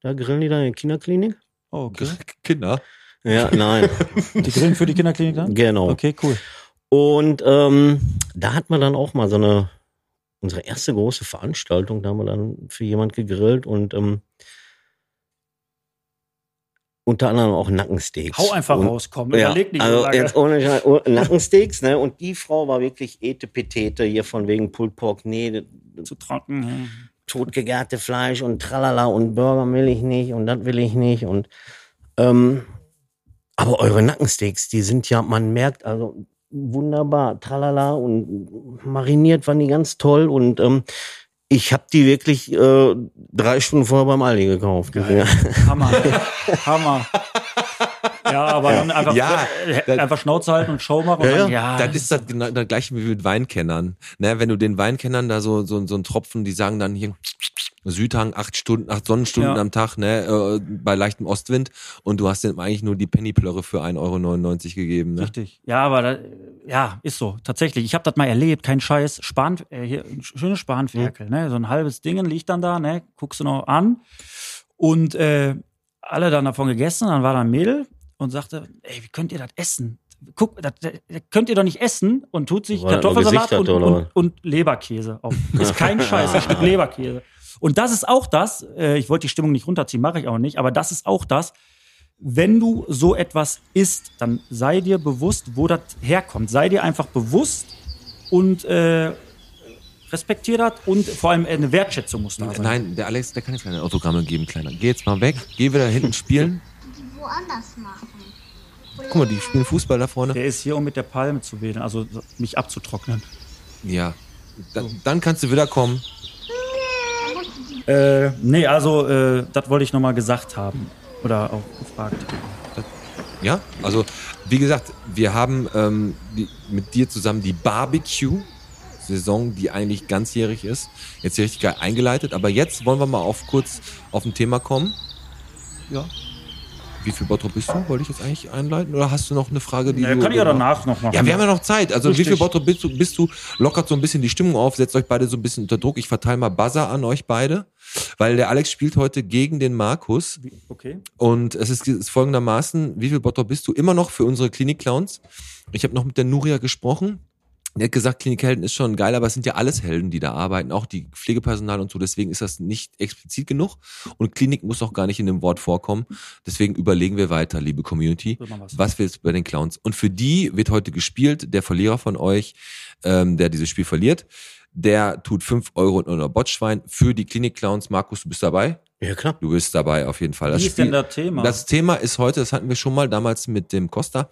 Da grillen die da in der Kinderklinik. Oh, okay. Kinder. Ja, nein, Die grillen für die Kinderklinik dann? genau. Okay, cool. Und ähm, da hat man dann auch mal so eine, unsere erste große Veranstaltung, da haben wir dann für jemand gegrillt und ähm, unter anderem auch Nackensteaks. Hau einfach und, raus, komm. Ja, Überleg nicht so also jetzt ohne oh, Nackensteaks, ne? Und die Frau war wirklich etepetete hier von wegen Pulled Pork, nee, zu trocken. hm. totgegarte Fleisch und tralala und Burger will ich nicht und das will ich nicht und ähm, aber eure Nackensteaks, die sind ja, man merkt also wunderbar, tralala und mariniert waren die ganz toll und ähm, ich habe die wirklich äh, drei Stunden vorher beim Aldi gekauft. Geil. Hammer. Hammer. Ja, aber dann einfach, Ja, äh, einfach Schnauze halten und Show machen. Und Ja, dann, ja, Das ist das, genau, das gleiche wie mit Weinkennern. Ne, wenn du den Weinkennern da so, so, so einen Tropfen, die sagen dann hier Südhang, acht Stunden, acht Sonnenstunden Ja. am Tag, ne, äh, bei leichtem Ostwind und du hast dem eigentlich nur die Pennyplörre für 1,99 Euro gegeben. Ne? Richtig. Ja, aber da, ja, ist so. Tatsächlich. Ich habe das mal erlebt, kein Scheiß. Span, äh, hier, ein schönes Spanferkel, ne? So ein halbes Ding liegt dann da, ne? Guckst du noch an. Und äh, alle dann davon gegessen, dann war da ein Mädel und sagte, ey, wie könnt ihr das essen? Guck, das, das könnt ihr doch nicht essen und tut sich Weil Kartoffelsalat und, und, und Leberkäse auf. Ist kein Scheiß, ein Stück Leberkäse. Und das ist auch das, äh, ich wollte die Stimmung nicht runterziehen, mache ich auch nicht, aber das ist auch das, wenn du so etwas isst, dann sei dir bewusst, wo das herkommt. Sei dir einfach bewusst und äh, respektier das und vor allem eine Wertschätzung muss da sein. Nein, der Alex, der kann jetzt keine Autogramme geben, Kleiner. Geh jetzt mal weg, geh wieder hinten spielen. woanders machen. Guck mal, die spielen Fußball da vorne. Der ist hier, um mit der Palme zu wedeln, also mich abzutrocknen. Ja. Dann, dann kannst du wieder kommen. Äh, nee, also äh, das wollte ich nochmal gesagt haben. Oder auch gefragt. Ja, also wie gesagt, wir haben ähm, die, mit dir zusammen die Barbecue-Saison, die eigentlich ganzjährig ist, jetzt hier richtig geil eingeleitet. Aber jetzt wollen wir mal auf kurz auf ein Thema kommen. Ja. Wie viel Bottrop bist du? Wollte ich jetzt eigentlich einleiten? Oder hast du noch eine Frage, die Ja, kann ich ja danach noch machen. Ja, wir haben ja noch Zeit. Also wie Richtig. viel Bottrop bist du, bist du? Lockert so ein bisschen die Stimmung auf, setzt euch beide so ein bisschen unter Druck. Ich verteile mal Buzzer an euch beide, weil der Alex spielt heute gegen den Markus. Wie- Okay. Und es ist, ist folgendermaßen, wie viel Bottrop bist du immer noch für unsere Klinik-Clowns? Ich habe noch mit der Nuria gesprochen. Die hat gesagt, Klinikhelden ist schon geil, aber es sind ja alles Helden, die da arbeiten, auch die Pflegepersonal und so. Deswegen ist das nicht explizit genug. Und Klinik muss auch gar nicht in dem Wort vorkommen. Deswegen überlegen wir weiter, liebe Community. Was. Was willst du bei den Clowns? Und für die wird heute gespielt. Der Verlierer von euch, ähm, der dieses Spiel verliert, der tut fünf Euro in unser Botschwein für die Klinik-Clowns. Markus, du bist dabei? Ja, klar. Du bist dabei auf jeden Fall. Wie ist denn das Thema? Das Thema ist heute, das hatten wir schon mal damals mit dem Costa.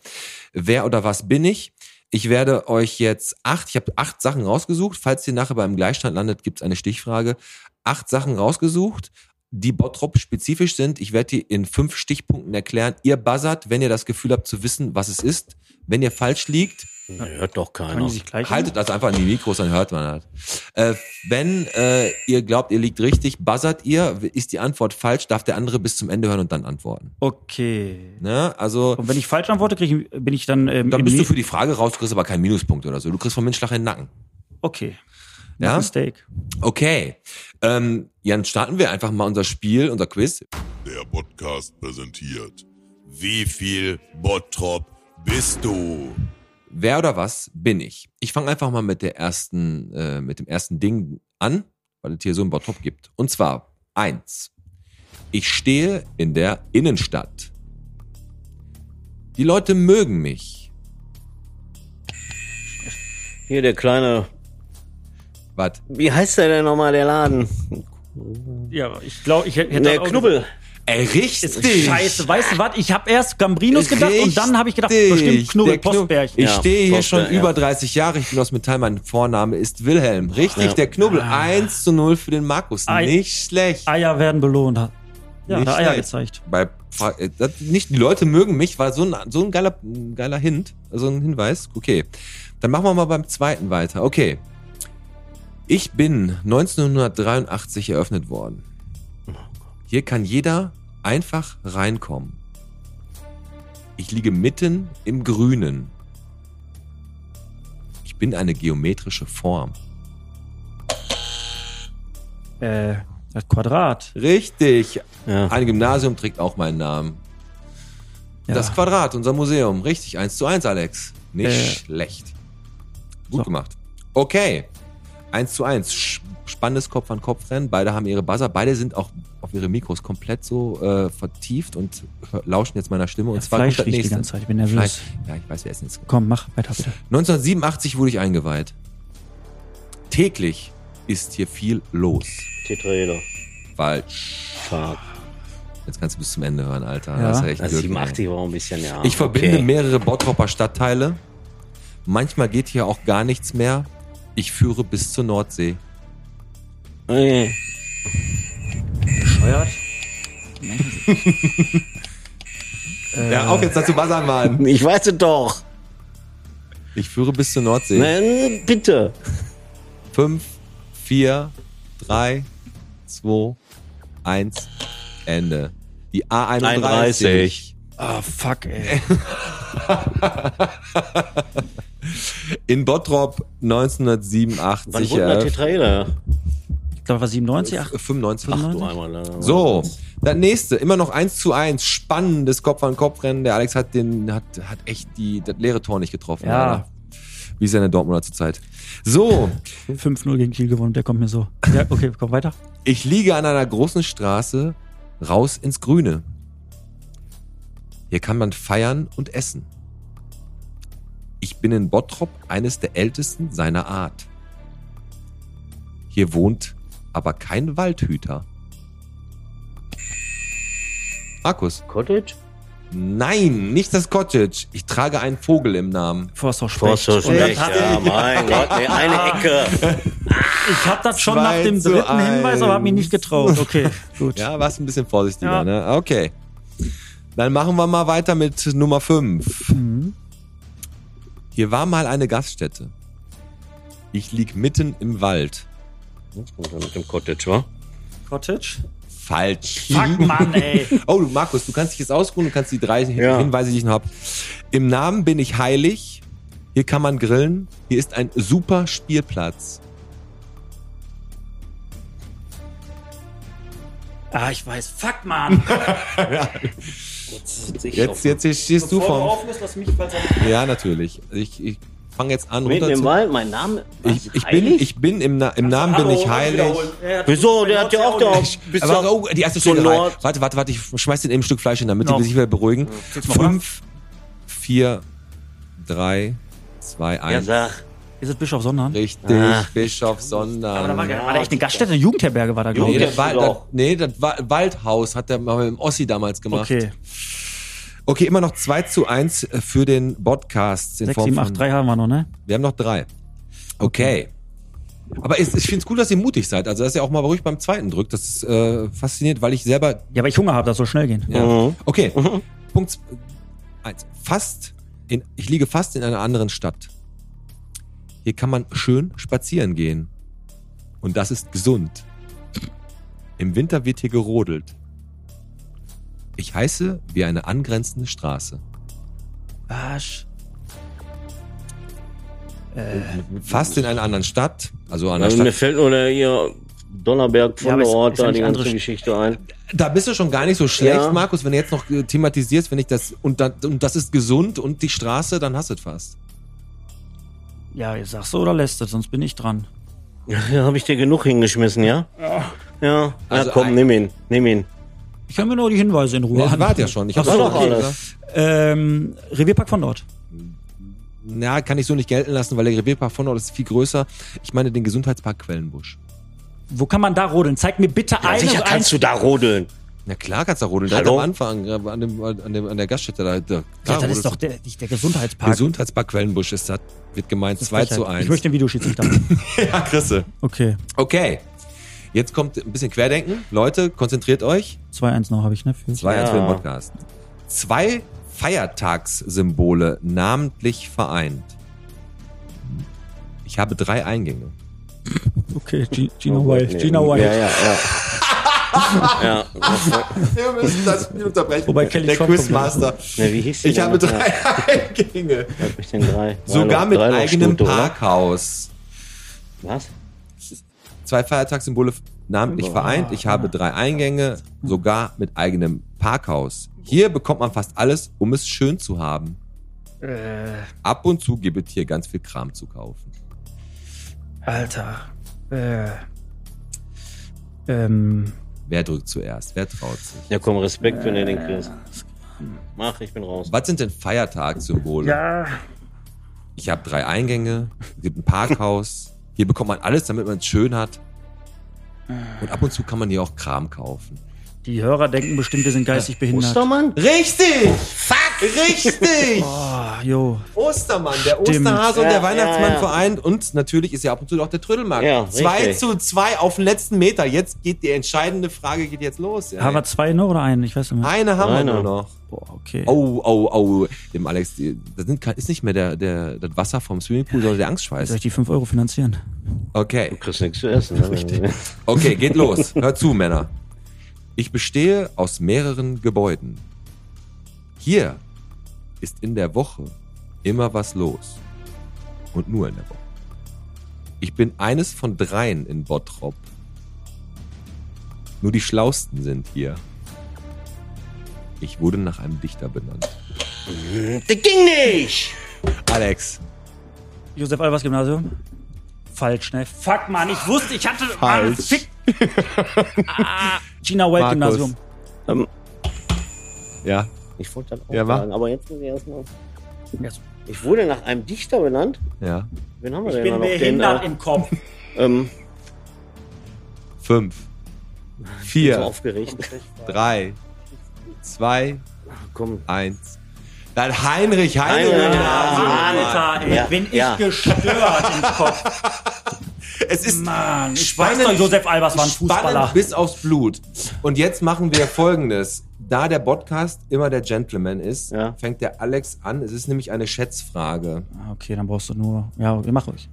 Wer oder was bin ich? Ich werde euch jetzt acht, ich habe acht Sachen rausgesucht. Falls ihr nachher beim Gleichstand landet, gibt's eine Stichfrage. Acht Sachen rausgesucht, die Bottrop spezifisch sind. Ich werde die in fünf Stichpunkten erklären. Ihr buzzert, wenn ihr das Gefühl habt zu wissen, was es ist. Wenn ihr falsch liegt, Hört doch keiner. die sich gleich haltet das einfach in die Mikros, dann hört man das. Äh, wenn äh, ihr glaubt, ihr liegt richtig, buzzert ihr. Ist die Antwort falsch, darf der andere bis zum Ende hören und dann antworten. Okay. Ne? Also Und wenn ich falsch antworte, krieg ich, bin ich dann. Ähm, dann bist du für die Frage raus, du kriegst aber keinen Minuspunkt oder so. Du kriegst vom Menschlach in den Nacken. Okay. Ja? Mistake. Okay. Ähm, Jan, starten wir einfach mal unser Spiel, unser Quiz. Der Podcast präsentiert. Wie viel Bottrop bist du? Wer oder was bin ich? Ich fange einfach mal mit der ersten, äh, mit dem ersten Ding an, weil es hier so einen Bottrop gibt. Und zwar eins. Ich stehe in der Innenstadt. Die Leute mögen mich. Hier der kleine, Was? wie heißt der denn nochmal, der Laden? Ja, ich glaube, ich hätte. Der auch- Knubbel. Ey, richtig. Ist Scheiße, weißt du was? Ich habe erst Gambrinus gedacht und dann habe ich gedacht, bestimmt Richtig, Knubbel, Postberg. Ich Ja, stehe hier Postberg, schon ja. über 30 Jahre. Ich bin aus Metall. Mein Vorname ist Wilhelm. Richtig, Ja. der Knubbel. 1 zu 0 für den Markus. Ei. Nicht schlecht. Eier werden belohnt. Ja, Nicht hat er Eier schlecht. gezeigt. Bei, äh, das, nicht die Leute mögen mich, war so ein, so ein geiler, ein geiler Hint, so ein Hinweis. Okay. Dann machen wir mal beim zweiten weiter. Okay. Ich bin 1983 eröffnet worden. Hier kann jeder einfach reinkommen. Ich liege mitten im Grünen. Ich bin eine geometrische Form. Äh, das Quadrat. Richtig. Ja. Ein Gymnasium trägt auch meinen Namen. Ja. Das Quadrat, unser Museum. Richtig, 1 zu 1, Alex. Nicht Äh. schlecht. Gut So. gemacht. Okay. 1 zu 1. Sch- Spannendes Kopf-an-Kopf-Rennen. Beide haben ihre Buzzer. Beide sind auch auf ihre Mikros komplett so äh, vertieft und lauschen jetzt meiner Stimme. Und Ja, zwar Fleisch kommt das riecht die nächste. ganze Zeit. Ich bin nervös. Fleisch. Ja, ich weiß, wer ist denn jetzt. Komm, mach weiter bitte. 1987 wurde ich eingeweiht. Täglich ist hier viel los. Tetraeder. Falsch. Fuck. Jetzt kannst du bis zum Ende hören, Alter. Ja. Da hast du echt Das ey. 87 war ein bisschen, ja. Ich verbinde okay. mehrere Bottropper Stadtteile. Manchmal geht hier auch gar nichts mehr. Ich führe bis zur Nordsee. Ey, Bescheuert. Ja, auch jetzt dazu buzzern, Mann. Ich weiß es doch. Ich führe bis zur Nordsee. Nein, bitte. Fünf, vier, drei, zwei, eins, Ende. Die A31. 31. Ah, fuck, ey. In Bottrop Wann 1987 wurde der. Tetraeder? Glaube, war 97, ach, 95. Ach du einmal. da- So, das nächste, immer noch 1 zu 1, spannendes Kopf-an-Kopf-Rennen. Der Alex hat den, hat, hat echt die, das leere Tor nicht getroffen. Ja. Alter. Wie seine Dortmunder zurzeit. So, 5-0 gegen Kiel gewonnen, der kommt mir so. Ja, okay, komm weiter. ich liege an einer großen Straße raus ins Grüne. Hier kann man feiern und essen. Ich bin in Bottrop eines der ältesten seiner Art. Hier wohnt aber kein Waldhüter. Markus. Cottage? Nein, nicht das Cottage. Ich trage einen Vogel im Namen. Forster Specht. Forster Specht, ja, mein Gott, nee, eine Ecke. Ich habe das schon nach dem dritten Hinweis, aber habe mich nicht getraut. Okay, gut. Ja, warst ein bisschen vorsichtiger, Ja. ne? Okay. Dann machen wir mal weiter mit Nummer 5. Mhm. Hier war mal eine Gaststätte. Ich lieg mitten im Wald. Jetzt kommt er mit dem Cottage, wa? Cottage? Falsch. Fuck, Mann, ey. Oh, Markus, du kannst dich jetzt ausruhen, du kannst die drei Ja. Hinweise, die ich noch hab. Im Namen bin ich heilig. Hier kann man grillen. Hier ist ein super Spielplatz. Ah, ich weiß. Fuck, Mann. Jetzt, ich Jetzt, auf- jetzt hier stehst du vorm. auflöst, lass mich, falls Ja, natürlich. Ich, ich fange jetzt an, Mitten runter im. Wald, mein Name. Ich, ich, bin, ich bin im, Na im Namen bin ich heilig. Wieso? Der hat ja auch da. Bis Aber, oh, die erste Stelle rein. Warte, warte, warte, ich schmeiß den eben ein Stück Fleisch hin, damit die sich wieder beruhigen. Fünf, vier, drei, zwei, Ja, eins. sag. Ist es Bischof Sondern? Richtig, Ah. Bischof Aber da Sondern. war, war da echt eine Gaststätte, eine Jugendherberge war da, glaube Nee, ich. das, war, das, nee, das war, Waldhaus hat der mal mit dem Ossi damals gemacht. Okay. Okay, immer noch 2 zu 1 für den Podcast. In 6, Form 7, von, 8, 3 haben wir noch, ne? Wir haben noch drei. Okay. Aber es, ich finde es cool, dass ihr mutig seid. Also, dass ihr auch mal ruhig beim zweiten drückt. Das ist äh, fasziniert, weil ich selber Ja, weil ich Hunger habe, das soll schnell gehen. Ja. Mhm. Okay. Punkt 1. Fast in, ich liege fast in einer anderen Stadt. Hier kann man schön spazieren gehen. Und das ist gesund. Im Winter wird hier gerodelt. Ich heiße wie eine angrenzende Straße. Arsch. Fast in einer anderen Stadt. Also an der mir Stadt. fällt nur der hier Donnerberg Ja, von aber der Ort ja da die ganze andere- Geschichte ein. Da bist du schon gar nicht so schlecht, Ja. Markus, wenn du jetzt noch äh, thematisierst, wenn ich das und, dann, und das ist gesund und die Straße, dann hast du es fast. Ja, jetzt sagst du oder lässt es, sonst bin ich dran. Ja, habe ich dir genug hingeschmissen, ja? Ja. Ja, Also komm, ein- nimm ihn, nimm ihn. Ich höre mir nur die Hinweise in Ruhe Ja, an. warte ja schon. Ich Ach hab so, doch okay. alles. Ähm, Revierpark von dort. Na, kann ich so nicht gelten lassen, weil der Revierpark von dort ist viel größer. Ich meine den Gesundheitspark Quellenbusch. Wo kann man da rodeln? Zeig mir bitte Ja, eine, sicher ein, kannst du da rodeln. Na klar kannst du da rodeln. Hallo? am Anfang, äh, an, dem, an, dem, an der Gaststätte da. da Ja, da das ist doch der, nicht der Gesundheitspark. Gesundheitspark Quellenbusch ist das. Wird gemeint 2 zu 1. Ich möchte den Videoschiedsrichter. ja, Chrisse. Okay. Okay. Jetzt kommt ein bisschen Querdenken. Leute, konzentriert euch. 2-1 noch habe ich, ne? Für 2 1 Ja. für den Podcast. Zwei Feiertagssymbole namentlich vereint. Ich habe drei Eingänge. Okay, G Gina White. nee. Gina White. Ja, ja, ja. ja, Wir müssen das Spiel unterbrechen. Wobei Kelly der Trump Quizmaster. ne, wie hieß die Ich habe drei Eingänge. Ja, hab ich denn drei? Sogar mit drei eigenem? Parkhaus. Was? Zwei Feiertagssymbole namentlich vereint. Ich habe drei Eingänge, sogar mit eigenem Parkhaus. Hier bekommt man fast alles, um es schön zu haben. Äh, Ab und zu gibt es hier ganz viel Kram zu kaufen. Alter. Äh. Ähm. Wer drückt zuerst? Wer traut sich? Ja, komm, Respekt, wenn du den kriegst. Mach, ich bin raus. Was sind denn Feiertagssymbole? Ja. Ich habe drei Eingänge, es gibt ein Parkhaus. Hier bekommt man alles, damit man es schön hat. Und ab und zu kann man hier auch Kram kaufen. Die Hörer denken bestimmt, wir sind geistig behindert. Ostermann? Richtig! Fuck! Richtig! Oh, jo. Ostermann, der Stimmt. Osterhase und der Weihnachtsmann ja, ja. vereint. Und natürlich ist ja ab und zu auch der Trödelmarkt. Ja, 2 richtig. zu 2 auf den letzten Meter. Jetzt geht die entscheidende Frage geht jetzt los. Ja. Haben wir zwei noch oder einen? Ich weiß nicht mehr. Eine haben Eine. wir nur noch. Boah, okay. Oh, oh, oh. Dem Alex, das ist nicht mehr der, der, das Wasser vom Swimmingpool, sondern der Soll Angstschweiß. ich die 5 Euro finanzieren? Okay. Du kriegst nichts zu essen. Ne? Okay, geht los. Hört zu, Männer. Ich bestehe aus mehreren Gebäuden. Hier ist in der Woche immer was los. Und nur in der Woche. Ich bin eines von dreien in Bottrop. Nur die Schlausten sind hier. Ich wurde nach einem Dichter benannt. Das ging nicht! Alex. Josef Albers Gymnasium? Falsch, ne? Fuck, Mann, ich wusste, ich hatte. Mann, Falsch. fick. ah, Gina White Markus. Gymnasium. Ähm, Ja. Ich wollte das auch Ja, sagen, aber jetzt muss ich erstmal. Ich wurde nach einem Dichter benannt. Ja. Wen haben wir Ich denn bin noch? Den, behindert äh, im Kopf. ähm, Fünf. so Vier. aufgeregt. Drei. Zwei. Komm. Eins. Dann Heinrich Heinrich. Heinrich. Gymnasium. Alter, ey, Ja, bin ich ja. gestört im Kopf. Es ist Mann, ich weiß doch, Josef Albers war ein Fußballer. Bis aufs Blut. Und jetzt machen wir folgendes. Da der Podcast immer der Gentleman ist, Ja. fängt der Alex an. Es ist nämlich eine Schätzfrage. Ah, Okay, dann brauchst du nur. Ja, okay, mach ruhig.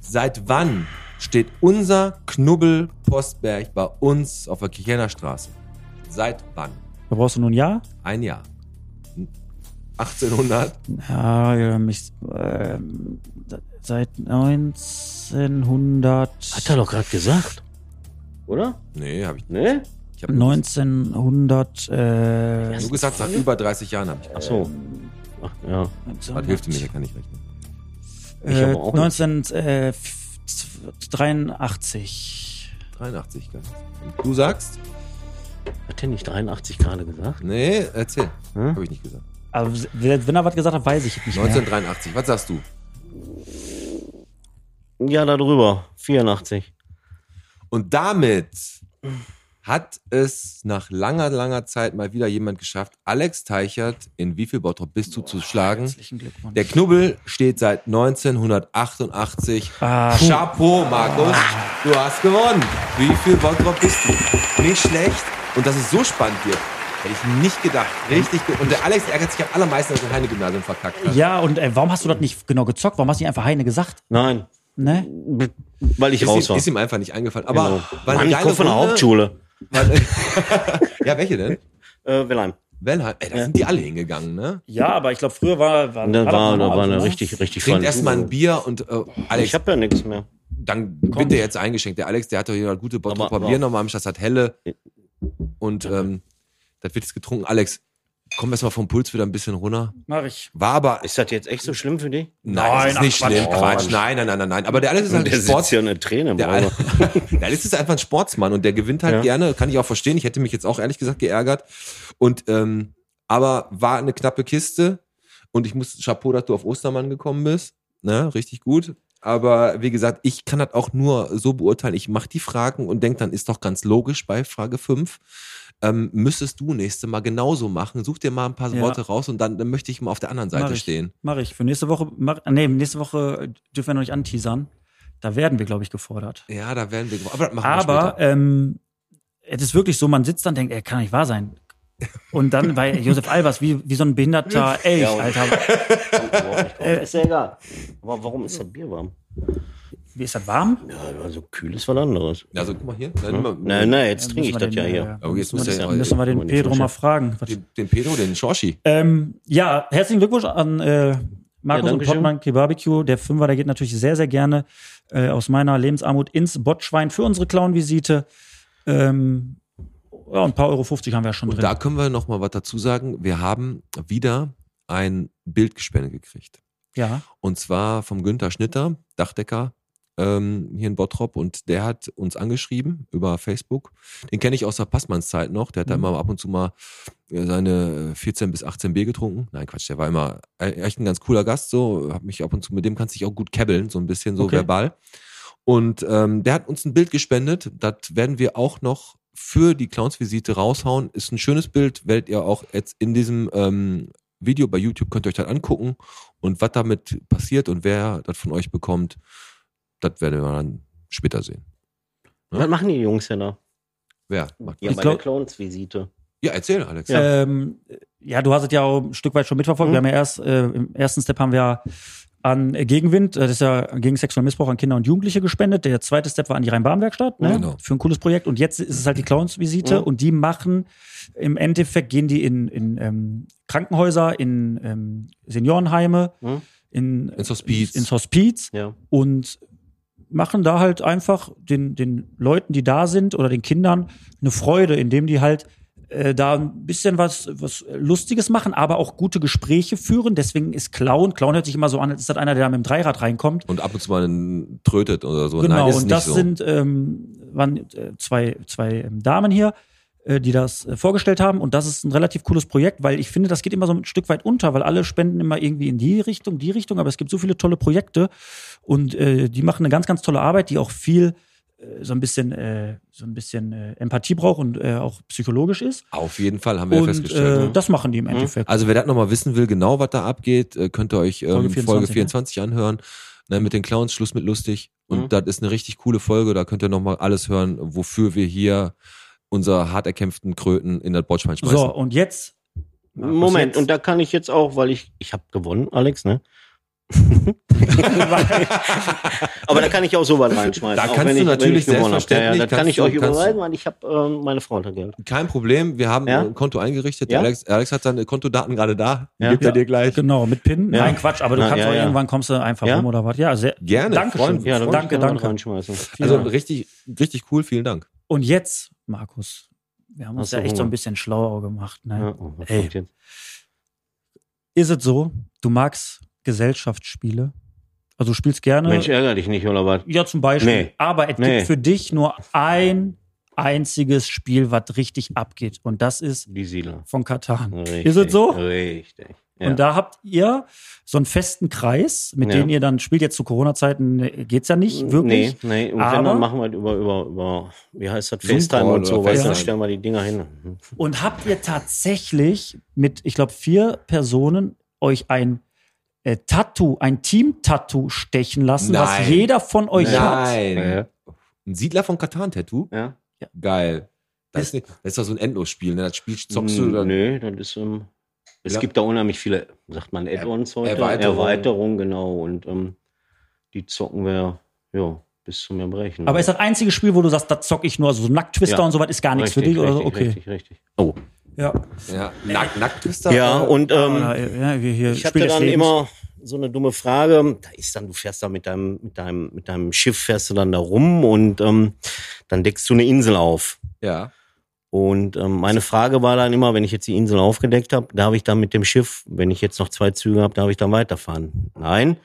Seit wann steht unser Knubbel Postberg bei uns auf der Kirchener Straße? Seit wann? Da brauchst du nur ein Ja? Ein Jahr. 1800. Ja, ja mich, ähm, seit 1900. Hat er doch gerade gesagt. Oder? Nee, habe ich nicht. Ne? Ich nur 1900. Äh, du gesagt, seit über 30 Jahren habe ich Ach so. Ach, ja. Was hilft mir, ich kann nicht rechnen. Ich Äh, aber auch nicht. 1983. 83, gell? Und du sagst? Hat er nicht 83 gerade gesagt? Nee, erzähl. Hm? Habe ich nicht gesagt. Also, wenn er was gesagt hat, weiß ich nicht mehr. 1983, was sagst du? Ja, da drüber. 84. Und damit hat es nach langer, langer Zeit mal wieder jemand geschafft, Alex Teichert in wie viel Bottrop bist du zu schlagen? Herzlichen Glückwunsch. Der Knubbel steht seit 1988. Ah, Chapeau, Markus. Du hast gewonnen. Wie viel Bottrop bist du? Nicht schlecht. Und das ist so spannend hier. Hätte ich nicht gedacht. Richtig gut. Und der Alex ärgert sich am allermeisten, dass er Heine Gymnasium verkackt hat. Ja, und äh, warum hast du das nicht genau gezockt? Warum hast du nicht einfach Heine gesagt? Nein, Ne? weil ich Ist raus ihm, war. ist ihm einfach nicht eingefallen. Aber Genau. war Mann, eine ich geile komme von der. Hauptschule. War, ja, welche denn? Äh, Wilhelm. Wellheim. Ey, da sind die alle hingegangen, ne? Ja, aber ich glaube, früher war, war, da war, da war eine ne? richtig, richtig Trinkt erstmal ein. Bier und äh, Alex, Ich habe ja nichts mehr. dann wird dir jetzt eingeschenkt. Der Alex, der hat doch hier gute Bottrop Aber- Bier nochmal am Start, das hat helle. Und ähm, das wird jetzt getrunken. Alex, komm erst mal vom Puls wieder ein bisschen runter. Mach ich. War aber. Ist das jetzt echt so schlimm für dich? Nein, Nein, das ist nicht Quatsch. schlimm. Oh, Quatsch. Nein, nein, nein, nein, nein. Aber der Alex ist halt Der ein Sport. sitzt ja eine Träne Der, Auge. der Alex ist einfach ein Sportsmann und der gewinnt halt Ja. gerne, kann ich auch verstehen. Ich hätte mich jetzt auch ehrlich gesagt geärgert. Und ähm, aber war eine knappe Kiste und ich muss Chapeau, dass du auf Ostermann gekommen bist. Ne, richtig gut. Aber wie gesagt, ich kann das auch nur so beurteilen. Ich mache die Fragen und denke, dann ist doch ganz logisch bei Frage 5. Ähm, müsstest du nächste Mal genauso machen. Such dir mal ein paar Ja. Worte raus und dann, dann möchte ich mal auf der anderen Seite Mach stehen. Mach ich. Für nächste Woche, mach, nee, nächste Woche dürfen wir noch nicht anteasern. Da werden wir, glaube ich, gefordert. Ja, da werden wir. Aber das machen wir Aber später. ähm, es ist wirklich so, man sitzt dann und denkt, ey, kann nicht wahr sein. Und dann bei Josef Albers, wie, wie so ein behinderter Elch, Ja, Alter. Äh, ist ja egal. Aber warum ist das Bier warm? Wie ist das warm? Ja, also kühl ist was anderes. Also guck mal hier. Nein, nimm mal- Nein, nein, jetzt Dann trinke ich das wir ja den, hier. äh, Aber jetzt muss müssen, ja- wir, müssen wir den Pedro mal fragen. Was, Den, den Pedro, den Schorschi. ähm, ja, herzlichen Glückwunsch an äh, Markus Ja, und. Pottmann Barbecue. Der Fünfer, der geht natürlich sehr, sehr gerne äh, aus meiner Lebensarmut ins Botschwein für unsere Clown-Visite. Ähm, ja, ein paar Euro 50 haben wir ja schon Und drin. da können wir noch mal was dazu sagen. Wir haben wieder ein Bild gespendet gekriegt. ja. Und zwar vom Günther Schnitter, Dachdecker ähm, hier in Bottrop. Und der hat uns angeschrieben über Facebook. Den kenne ich aus der Passmannszeit noch. Der hat da Mhm. immer ab und zu mal äh, seine 14 bis 18 Bier getrunken. Nein, Quatsch, der war immer e- echt ein ganz cooler Gast. So, hab mich ab und zu mit dem kannst du dich auch gut kebbeln, so ein bisschen so Okay. verbal. Und ähm, der hat uns ein Bild gespendet. Das werden wir auch noch für die Clowns-Visite raushauen. Ist ein schönes Bild, werdet ihr auch jetzt in diesem ähm, Video bei YouTube könnt ihr euch das angucken. Und was damit passiert und wer das von euch bekommt, das werden wir dann später sehen. Was machen die Jungs denn da? Wer? macht Ja, bei glaub- der Clowns-Visite. Ja, erzähl, Alex. Ja. Ähm, ja, du hast es ja auch ein Stück weit schon mitverfolgt. Mhm. Wir haben ja erst, äh, im ersten Step haben wir an Gegenwind, äh, das ist ja gegen sexuellen Missbrauch an Kinder und Jugendliche gespendet. Der zweite Step war an die Rhein-Bahn-Werkstatt, ne? Genau. Für ein cooles Projekt. Und jetzt ist es halt die Clowns-Visite Mhm. und die machen, im Endeffekt gehen die in, in ähm, Krankenhäuser, in ähm, Seniorenheime, Mhm. in, Ins Hospiz. ins Hospiz Ja. und machen da halt einfach den, den Leuten, die da sind oder den Kindern eine Freude, indem die halt äh, da ein bisschen was, was Lustiges machen, aber auch gute Gespräche führen. Deswegen ist Clown, Clown hört sich immer so an, als ist das einer, der da mit dem Dreirad reinkommt. Und ab und zu mal einen trötet oder so. Genau, Nein, und das so. sind ähm, waren äh, zwei, zwei ähm, Damen hier, äh, die das äh, vorgestellt haben. Und das ist ein relativ cooles Projekt, weil ich finde, das geht immer so ein Stück weit unter, weil alle spenden immer irgendwie in die Richtung, die Richtung, aber es gibt so viele tolle Projekte und äh, die machen eine ganz, ganz tolle Arbeit, die auch viel so ein bisschen, äh, so ein bisschen äh, Empathie braucht und äh, auch psychologisch ist. Auf jeden Fall haben wir ja Und festgestellt. äh, ne? das machen die im Endeffekt. Also wer das nochmal wissen will, genau was da abgeht, äh, könnt ihr euch ähm, Folge Folge 24, 24, anhören. Ne, mit den Clowns, Schluss mit lustig. Und Mhm. das ist eine richtig coole Folge. Da könnt ihr nochmal alles hören, wofür wir hier unser hart erkämpften Kröten in das Bordschwein schmeißen. so, und jetzt. Markus, Moment, jetzt- und da kann ich jetzt auch, weil ich, ich habe gewonnen, Alex, ne? Aber da kann ich auch sowas reinschmeißen. Da kannst du ich, natürlich wenn ich gewonnen hab. Ja, ja, selbstverständlich das kann ich du- euch überweisen, weil ich habe ähm, meine Frau unter Geld. Kein Problem, wir haben Ja? ein Konto eingerichtet. Alex, Alex hat seine Kontodaten gerade da. Die Ja? gibt er Ja. dir gleich. Genau, mit PIN. Ja. Nein, Quatsch, aber du Na, kannst ja, auch ja. irgendwann kommst du einfach Ja? rum oder was. Ja, sehr Gerne, Dankeschön. freuen- Ja, da danke, was danke. Also richtig, richtig cool, vielen Dank. Und jetzt, Markus, wir haben uns Hast ja echt so ein bisschen schlauer gemacht. Ne? Ja, oh, was Ey. Ist es so, du magst Gesellschaftsspiele? Also du spielst gerne. Mensch, ärger dich nicht, oder was? ja, zum Beispiel. Nee. Aber es Nee. gibt für dich nur ein einziges Spiel, was richtig abgeht. Und das ist Die Siedler. von Katan. Richtig, Ist es so? Richtig. Ja. Und da habt ihr so einen festen Kreis, mit Ja. dem ihr dann spielt. Jetzt zu Corona-Zeiten äh, geht's ja nicht wirklich. Nee, nee. Und Aber- wenn, dann machen wir es über, über, über, wie heißt das, FaceTime und so, weißt dann stellen wir die Dinger hin. Und habt ihr tatsächlich mit, ich glaube, vier Personen euch ein äh, Tattoo, ein Team-Tattoo stechen lassen, was Nein. jeder von euch hat? Nein. Ja. Ein Siedler von Katan-Tattoo? Ja. Geil. Das ist, nicht, das ist doch so ein Endlosspiel, ne? Das Spiel zockst du Hm, dann. Nö, das ist. Ähm, es Ja. gibt da unheimlich viele, sagt man, Add-ons heute. Erweiterungen. Erweiterungen, genau. Und ähm, die zocken wir, ja, bis zum Erbrechen. Aber ist das einzige Spiel, wo du sagst, da zock ich nur, also so Nacktwister Ja. und so was ist gar nichts für Richtig, dich oder so? richtig, Okay. Richtig, richtig. Oh. Ja. Ja, Nack, Nacktwister. Ja, äh, und ähm, Oder, ja, wir hier ich hatte dann Lebens. immer so eine dumme Frage. Da ist dann, du fährst da mit deinem, mit deinem, mit deinem Schiff fährst du dann da rum und ähm, dann deckst du eine Insel auf. ja. Und ähm, meine Frage war dann immer, wenn ich jetzt die Insel aufgedeckt habe, darf ich dann mit dem Schiff, wenn ich jetzt noch zwei Züge habe, darf ich dann weiterfahren? Nein.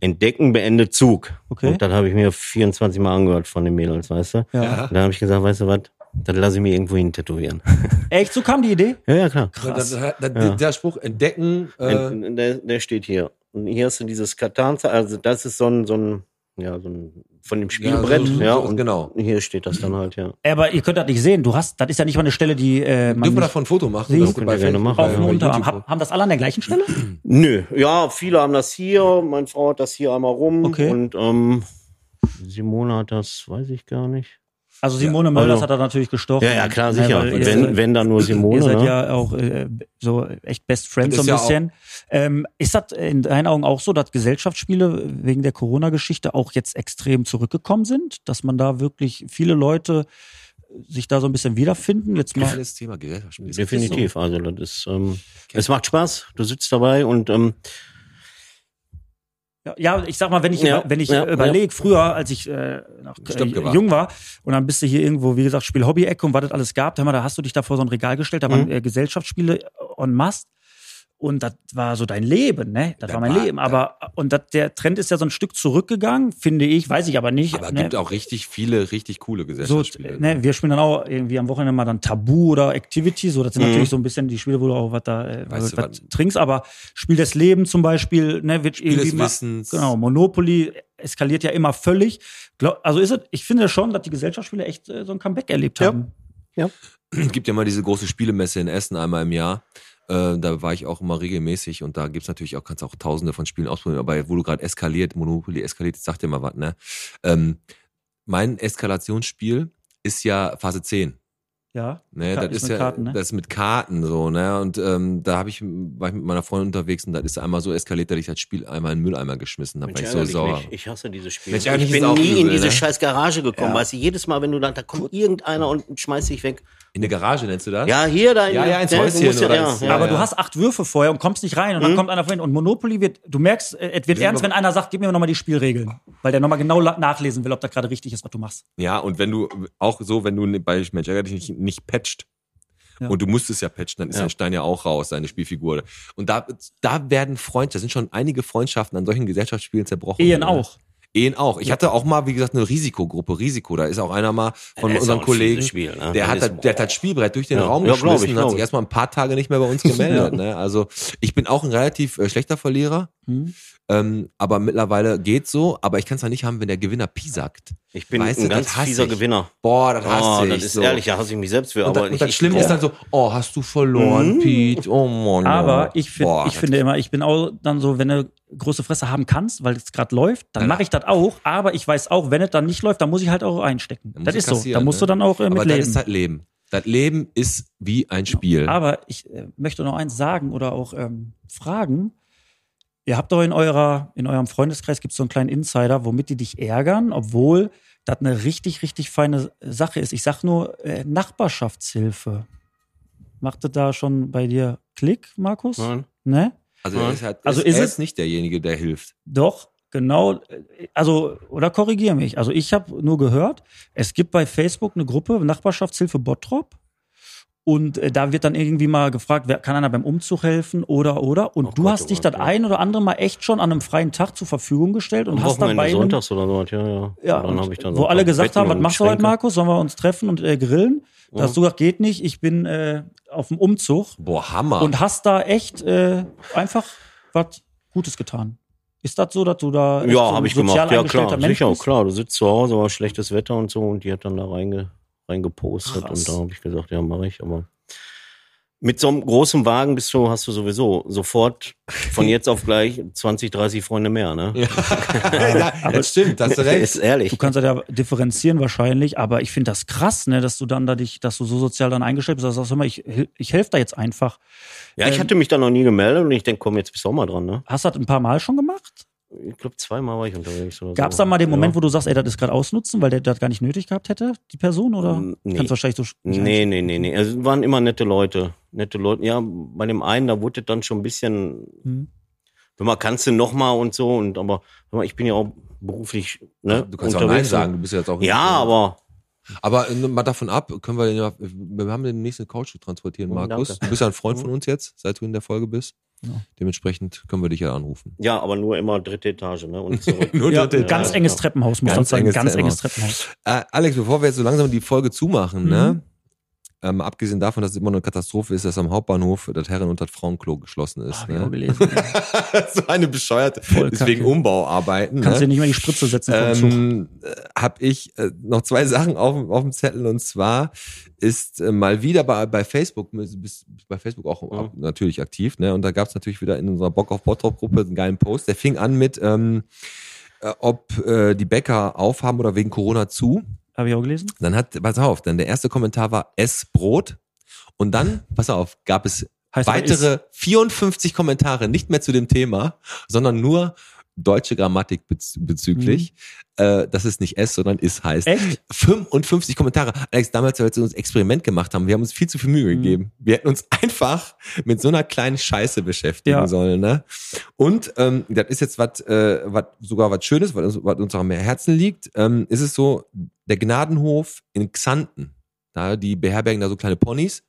Entdecken, beende Zug. Okay. Und das habe ich mir 24 Mal angehört von den Mädels, weißt du? Ja. Und dann habe ich gesagt, weißt du was, das lasse ich mir irgendwo hin tätowieren. Echt, so kam die Idee? ja, ja, klar. Das, das, das, Ja. Der Spruch entdecken. Äh, Der, der steht hier. Und hier hast du dieses Katan, also das ist so ein, so ein, ja, so ein, von dem Spielbrett, so- ja, so- und genau. hier steht das dann halt, ja. Aber ihr könnt das nicht sehen. Du hast, das ist ja nicht mal eine Stelle, die äh, man dürfen wir davon ein Foto machen? Bei könnt ihr gerne machen. auf dem Unterarm. Hab, haben das alle an der gleichen Stelle? Nö, ja, viele haben das hier, meine Frau hat das hier einmal rum Okay. und ähm, Simone hat das, weiß ich gar nicht. Also Simone Mölders also- hat er natürlich gestochen. Ja, ja, klar, Ne, sicher. Und ihr- wenn, wenn dann nur Simone, Ihr seid ne? ja auch äh, so echt Best Friends so ein ist ja bisschen. Ähm, ist das in deinen Augen auch so, dass Gesellschaftsspiele wegen der Corona-Geschichte auch jetzt extrem zurückgekommen sind? Dass man da wirklich viele Leute sich da so ein bisschen wiederfinden? Jetzt mal. Geiles Thema Gesellschaftsspiel. Definitiv. Also das ist, ähm, es macht Spaß. Du sitzt dabei und ähm, Ja, Ja, ich sag mal, wenn ich, Ja, wenn ich ja, überlege, früher, als ich äh, noch Stimmt, äh, jung war, und dann bist du hier irgendwo, wie gesagt, Spiel Hobby-Ecke und was das alles gab, da hast du dich da vor so ein Regal gestellt, da waren Mhm. äh, Gesellschaftsspiele en masse. Und das war so dein Leben, ne? Das Da war mein war- Leben. Aber, und das, der Trend ist ja so ein Stück zurückgegangen, finde ich, weiß ich aber nicht. Aber es ne? gibt auch richtig viele, richtig coole so, Gesellschaftsspiele. ne, wir spielen dann auch irgendwie am Wochenende mal dann Tabu oder Activity, so das sind Mhm. natürlich so ein bisschen die Spiele, wo du auch was da äh, Weißt was, du, was trinkst, aber Spiel des Lebens zum Beispiel, ne, wird Spiel irgendwie des mal, Wissens. genau, Monopoly eskaliert ja immer völlig. Glaub, also ist es, ich finde schon, dass die Gesellschaftsspiele echt äh, so ein Comeback erlebt Ja. haben. Es gibt ja mal diese große Spielemesse in Essen einmal im Jahr. Äh, da war ich auch immer regelmäßig und da gibt's natürlich auch, kannst auch tausende von Spielen ausprobieren. Aber wo du gerade eskaliert, Monopoly eskaliert, sag dir mal was, ne? Ähm, mein Eskalationsspiel ist ja Phase 10. Ja. Ne, das ist ja Karten, ne? das ist mit Karten so, ne? Und ähm, da habe ich war ich mit meiner Freundin unterwegs und das ist einmal so eskaliert, dass ich das Spiel einmal in den Mülleimer geschmissen habe, weil ich so sauer. Ich hasse diese Spiele. Mensch, ich bin nie in übel, diese ne? scheiß Garage gekommen, Ja. weißt du, jedes Mal, wenn du dann, da kommt irgendeiner und schmeißt dich weg. In der Garage nennst du das? Ja, hier, da. in Ja, ja, ins ne, du Häuschen musst ja, oder ja, ins- ja, aber ja. du hast acht Würfe vorher und kommst nicht rein und dann Mhm. kommt einer vorhin und Monopoly wird, du merkst, äh, es wird ernst, wenn einer sagt, gib mir nochmal die Spielregeln. Weil der nochmal genau nachlesen will, ob das gerade richtig ist, was du machst. Ja, und wenn du auch so, wenn du bei Mensch ärger dich nicht, nicht patcht, Ja. und du musst es ja patchen, dann ist Ja. der Stein ja auch raus, seine Spielfigur. Und da, da werden Freundschaften, da sind schon einige Freundschaften an solchen Gesellschaftsspielen zerbrochen. Ehen Ne? auch. Ehen auch. Ich hatte auch mal, wie gesagt, eine Risikogruppe, Risiko. Da ist auch einer mal von Das ist unseren Kollegen, Spiel, ne? der, hat, ist- das- der hat das Spielbrett durch den Ja. Raum Ja, geschmissen ich, und hat sich ich. erstmal ein paar Tage nicht mehr bei uns gemeldet. ne? Also ich bin auch ein relativ äh, schlechter Verlierer. Hm? Ähm, aber mittlerweile geht's so, aber ich kann es ja nicht haben, wenn der Gewinner piesackt. Ich bin Weißt ein du, ganz fieser ich. Gewinner. Boah, das hasse Oh, ich. das ist so. ehrlich, da hasse ich mich selbst für. Und, aber und ich, das Schlimme oh. ist dann so, oh, hast du verloren, Mhm. Pete? Oh Mann. Aber ich, find, Boah, ich finde immer, ich bin auch dann so, wenn du große Fresse haben kannst, weil es gerade läuft, dann Ja. mache ich das auch. Aber ich weiß auch, wenn es dann nicht läuft, dann muss ich halt auch einstecken. Das ist so. Da musst ne? du dann auch äh, aber mit das leben. ist halt Leben. Das Leben ist wie ein Spiel. Aber ich äh, möchte noch eins sagen oder auch ähm, fragen. Ihr habt doch in eurer, in eurem Freundeskreis gibt es so einen kleinen Insider, womit die dich ärgern, obwohl das eine richtig, richtig feine Sache ist. Ich sag nur äh, Nachbarschaftshilfe. Macht das da schon bei dir Klick, Markus? Nein. Ne? Also er ist, halt, Also ist, ist er es- nicht derjenige, der hilft. Doch, genau. Also, oder korrigiere mich. Also, ich habe nur gehört, es gibt bei Facebook eine Gruppe, Nachbarschaftshilfe Bottrop. Und äh, da wird dann irgendwie mal gefragt, wer kann einer beim Umzug helfen oder oder. Und Oh du Gott, hast oh dich Gott, das ja. ein oder andere Mal echt schon an einem freien Tag zur Verfügung gestellt und Am hast dann bei einem, sonntags oder so, ja, ja. ja, dann hab ich dann wo so alle gesagt haben, Betten was und machst du heute. Markus? Sollen wir uns treffen und äh, grillen? Da hast du gesagt, geht nicht, ich bin äh, auf dem Umzug Boah, Hammer. und hast da echt äh, einfach was Gutes getan. Ist das so, dass du da so Ja, ein habe ich sozial gemacht. Ja, klar. Mensch Sicher, bist? klar. Du sitzt zu Hause, war schlechtes Wetter und so und die hat dann da reinge, reingepostet Krass. und da habe ich gesagt, ja, mache ich. Aber Mit so einem großen Wagen bist du, hast du sowieso sofort von jetzt auf gleich 20, 30 Freunde mehr, ne? ja, das stimmt, hast du recht. Ist ehrlich. Du kannst ja da differenzieren wahrscheinlich, aber ich finde das krass, ne, dass du dann da dich, dass du so sozial dann eingestellt bist, dass du sagst, hör mal, ich, ich helfe da jetzt einfach. Ja, ich Ähm, hatte mich da noch nie gemeldet und ich denke, komm, jetzt bist du auch mal dran, ne? Hast du das ein paar Mal schon gemacht? Ich glaube, zweimal war ich unterwegs oder Gab es so. da mal den Ja. Moment, wo du sagst, ey, das ist gerade ausnutzen, weil der das gar nicht nötig gehabt hätte, die Person, oder? Nee. Kannst wahrscheinlich so Nee, nee, nee, nee. Also, es waren immer nette Leute. Nette Leute. Ja, bei dem einen, da wurde dann schon ein bisschen, Mhm. hör mal, kannst du noch mal und so. Und aber ich bin ja auch beruflich, ne? Du kannst auch Nein sagen, du bist ja jetzt auch. Ja, aber Aber äh, mal davon ab, können wir, ja, wir haben den nächsten Couch zu transportieren, Oh, Markus. danke. Du bist ja ein Freund von uns jetzt, seit du in der Folge bist. Ja. Dementsprechend können wir dich ja anrufen. ja, aber nur immer dritte Etage, ne? Und zurück. Nur Ja, dritte ganz Etage. enges Treppenhaus, muss Ganz man sagen. enges Ganz enges Treppenhaus. Treppenhaus. Äh, Alex, bevor wir jetzt so langsam die Folge zumachen, Mhm. ne? Ähm, abgesehen davon, dass es immer eine Katastrophe ist, dass am Hauptbahnhof das Herren- und das Frauenklo geschlossen ist. Auch ne? gelesen. so eine bescheuerte, Voll deswegen kacke. Umbauarbeiten. Kannst ne? dir nicht mehr die Spritze setzen ähm, habe ich äh, noch zwei Sachen auf, dem- auf dem Zettel und zwar ist äh, mal wieder bei, bei Facebook, bist, bei Facebook auch Ja. auch natürlich aktiv, ne? Und da gab es natürlich wieder in unserer Bock auf Bottrop Gruppe einen geilen Post. Der fing an mit, ähm, äh, ob äh, die Bäcker aufhaben oder wegen Corona zu. Habe ich auch gelesen. Dann hat, pass auf, dann der erste Kommentar war Ess Brot. Und dann, pass auf, gab es Heißt weitere 54 Kommentare, nicht mehr zu dem Thema, sondern nur deutsche Grammatik bez bezüglich, äh, dass es nicht S, sondern is heißt. Echt? 55 Kommentare. Alex, damals, als wir uns Experiment gemacht haben, wir haben uns viel zu viel Mühe Mhm. gegeben. Wir hätten uns einfach mit so einer kleinen Scheiße beschäftigen Ja. sollen. Ne? Und ähm, das ist jetzt was, äh, was sogar was Schönes, was uns, was uns auch am Herzen liegt. Ähm, ist es so, der Gnadenhof in Xanten, da die beherbergen da so kleine Ponys.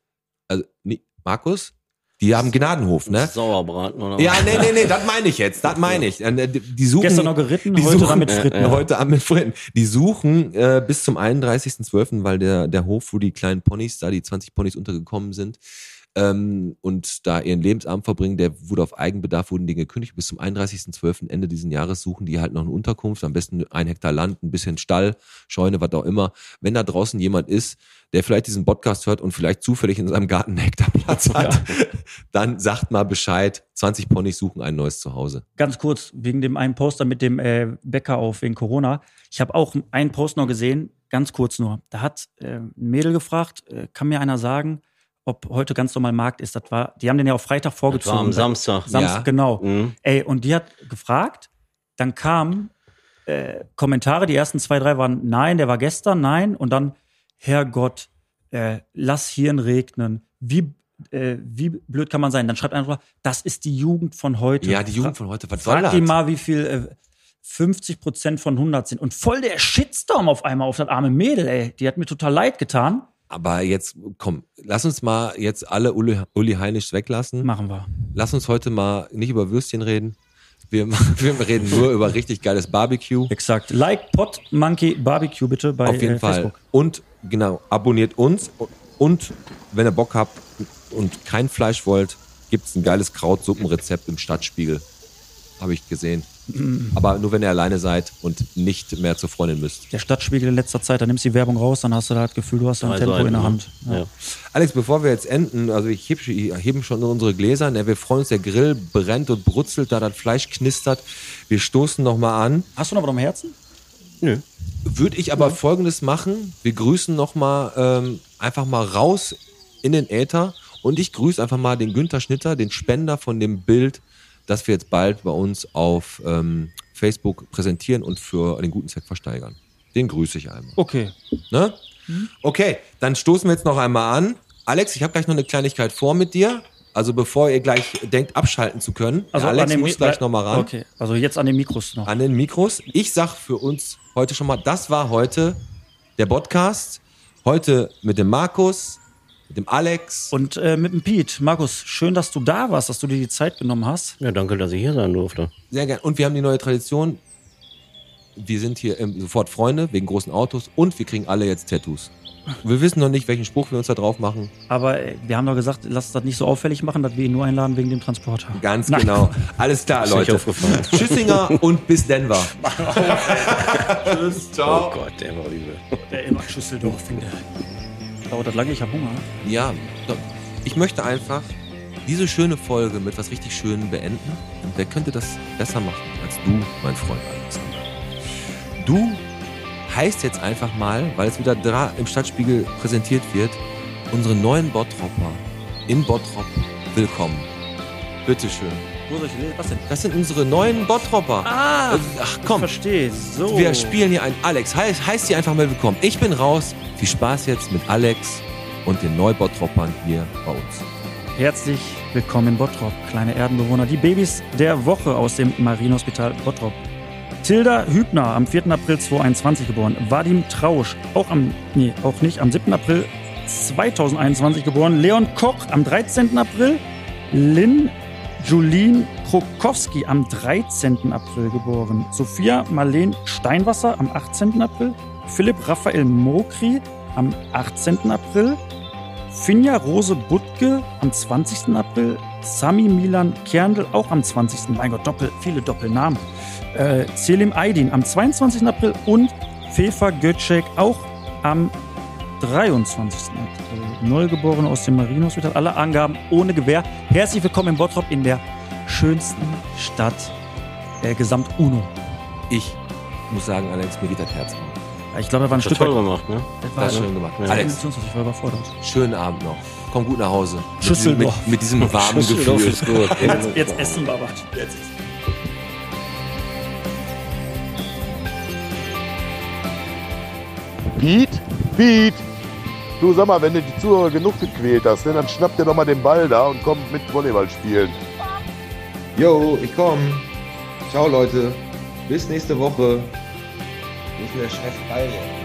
Also, nee, Markus? Die haben Gnadenhof, ne? Sauerbraten oder Ja, was? nee, nee, nee, das meine ich jetzt. Das meine ich. Äh, Die suchen, Gestern noch geritten, die heute suchen, dann mit äh, Fritten. äh, heute Abend mit Fritten. Die suchen äh, bis zum 31.12., weil der, der Hof, wo die kleinen Ponys, da die 20 Ponys untergekommen sind, ähm, und da ihren Lebensabend verbringen, der wurde auf Eigenbedarf, wurden Dinge gekündigt. Bis zum 31.12. Ende diesen Jahres suchen die halt noch eine Unterkunft, am besten ein Hektar Land, ein bisschen Stall, Scheune, was auch immer. Wenn da draußen jemand ist, der vielleicht diesen Podcast hört und vielleicht zufällig in seinem Garten einen Hektar Platz hat, dann sagt mal Bescheid. 20 Ponys suchen ein neues Zuhause. Ganz kurz, wegen dem einen Poster mit dem äh, Bäcker auf wegen Corona. Ich habe auch einen Post noch gesehen, ganz kurz nur. Da hat äh, ein Mädel gefragt, äh, kann mir einer sagen, ob heute ganz normal Markt ist. Das war, die haben den ja auf Freitag Das vorgezogen. war am Samstag. Samstag, Ja. genau. Mhm. Ey, und die hat gefragt, dann kamen äh, Kommentare, die ersten zwei, drei waren nein, der war gestern, nein, und dann, Herrgott, äh, lass Hirn regnen. Wie, äh, wie blöd kann man sein? Dann schreibt einer das ist die Jugend von heute. Ja, die Jugend von heute, was soll Frag das? die mal, wie viel äh, 50 Prozent von 100 sind. Und voll der Shitstorm auf einmal auf das arme Mädel, ey. Die hat mir total leid getan. Aber jetzt, komm, lass uns mal jetzt alle Uli, Uli Heinisch weglassen. Machen wir. Lass uns heute mal nicht über Würstchen reden. Wir, wir reden nur über richtig geiles Barbecue. Exakt. Like Pot Monkey Barbecue bitte bei Auf jeden äh, Fall. Facebook. Und genau, abonniert uns. Und wenn ihr Bock habt und kein Fleisch wollt, gibt's ein geiles Krautsuppenrezept im Stadtspiegel. Habe ich gesehen. Aber nur wenn ihr alleine seid und nicht mehr zur Freundin müsst. Der Stadtspiegel in letzter Zeit, da nimmst du die Werbung raus, dann hast du da das Gefühl, du hast ein Drei Tempo Seiten, in der? Hand. Ja. Ja. Alex, bevor wir jetzt enden, also ich heb, ich heben schon unsere Gläser, ne, wir freuen uns, der Grill brennt und brutzelt, da das Fleisch knistert. Wir stoßen nochmal an. Hast du noch was am Herzen? Nö. Würde ich aber folgendes machen. Wir grüßen nochmal ähm, einfach mal raus in den Äther und ich grüße einfach mal den Günther Schnitter, den Spender von dem Bild, das wir jetzt bald bei uns auf ähm, Facebook präsentieren und für den guten Zweck versteigern. Den grüße ich einmal. Okay. Ne? Okay, dann stoßen wir jetzt noch einmal an. Alex, ich habe gleich noch eine Kleinigkeit vor mit dir. Also bevor ihr gleich denkt, abschalten zu können. Also der Alex muss Mi- gleich nochmal ran Okay, also jetzt an den Mikros noch. an den Mikros. Ich sag für uns heute schon mal, das war heute der Podcast. Heute mit dem Markus, mit dem Alex. Und äh, mit dem Pete. Markus, schön, dass du da warst, dass du dir die Zeit genommen hast. Ja, danke, dass ich hier sein durfte. Sehr gern. Und wir haben die neue Tradition. Wir sind hier ähm, sofort Freunde wegen großen Autos und wir kriegen alle jetzt Tattoos. Wir wissen noch nicht, welchen Spruch wir uns da drauf machen. Aber äh, wir haben doch gesagt, lass das nicht so auffällig machen, dass wir ihn nur einladen wegen dem Transporter. Ganz Na, genau. Alles klar, Leute. Tschüssinger und bis Denver. Tschüss, ciao. Oh Gott, der war übel. Der immer Schüsseldorf, finde Dauert lange? Ich habe Hunger. Ja, ich möchte einfach diese schöne Folge mit was richtig Schönem beenden. Und wer könnte das besser machen als du, mein Freund Alexander? Du heißt jetzt einfach mal, weil es wieder da im Stadtspiegel präsentiert wird, unsere neuen Bottropper in Bottrop willkommen. Bitteschön. Wo soll ich lesen? Was denn? Das sind unsere neuen Bottropper. Ah, Äh, Ach komm, verstehe. So. wir spielen hier ein Alex. Heißt, heißt hier einfach mal willkommen. Ich bin raus. Viel Spaß jetzt mit Alex und den Neubottroppern hier bei uns. Herzlich willkommen in Bottrop, kleine Erdenbewohner. Die Babys der Woche aus dem Marienhospital Bottrop. Tilda Hübner, am 4. April 2021 geboren. Vadim Trausch, auch am, nee, auch nicht, am 7. April 2021 geboren. Leon Koch, am 13. April. Lynn Julien Krokowski, am 13. April geboren. Sophia Marleen Steinwasser, am 18. April. Philipp Raphael Mokri, am 18. April. Finja Rose Butke am 20. April, Sami Milan Kerndl auch am 20. Mein Gott, Doppel, viele Doppelnamen. Äh, Selim Aydin am 22. April und Fefa Götschek auch am 23. April. Neugeborene aus dem Marienhospital. Alle Angaben ohne Gewähr. Herzlich willkommen in Bottrop in der schönsten Stadt der Gesamt-UNO. Ich muss sagen, Alex, mir geht das Herz auf. Ich glaube, er war ein Hat Stück toll gemacht, ne? Das war Das ist schön gemacht. Ja. Alex, ich war überfordert. schönen Abend noch. Komm gut nach Hause. Mit Schüsseldorf. diesem- Mit, mit diesem warmen Gefühl. ist gut. Jetzt, jetzt essen wir was. Jetzt essen. Piet? Piet! Du sag mal, wenn du die Zuhörer genug gequält hast, ne, dann schnapp dir doch mal den Ball da und komm mit Volleyball spielen. Jo, ich komm. Ciao Leute. Bis nächste Woche. Denn der scheiß Ball jetzt?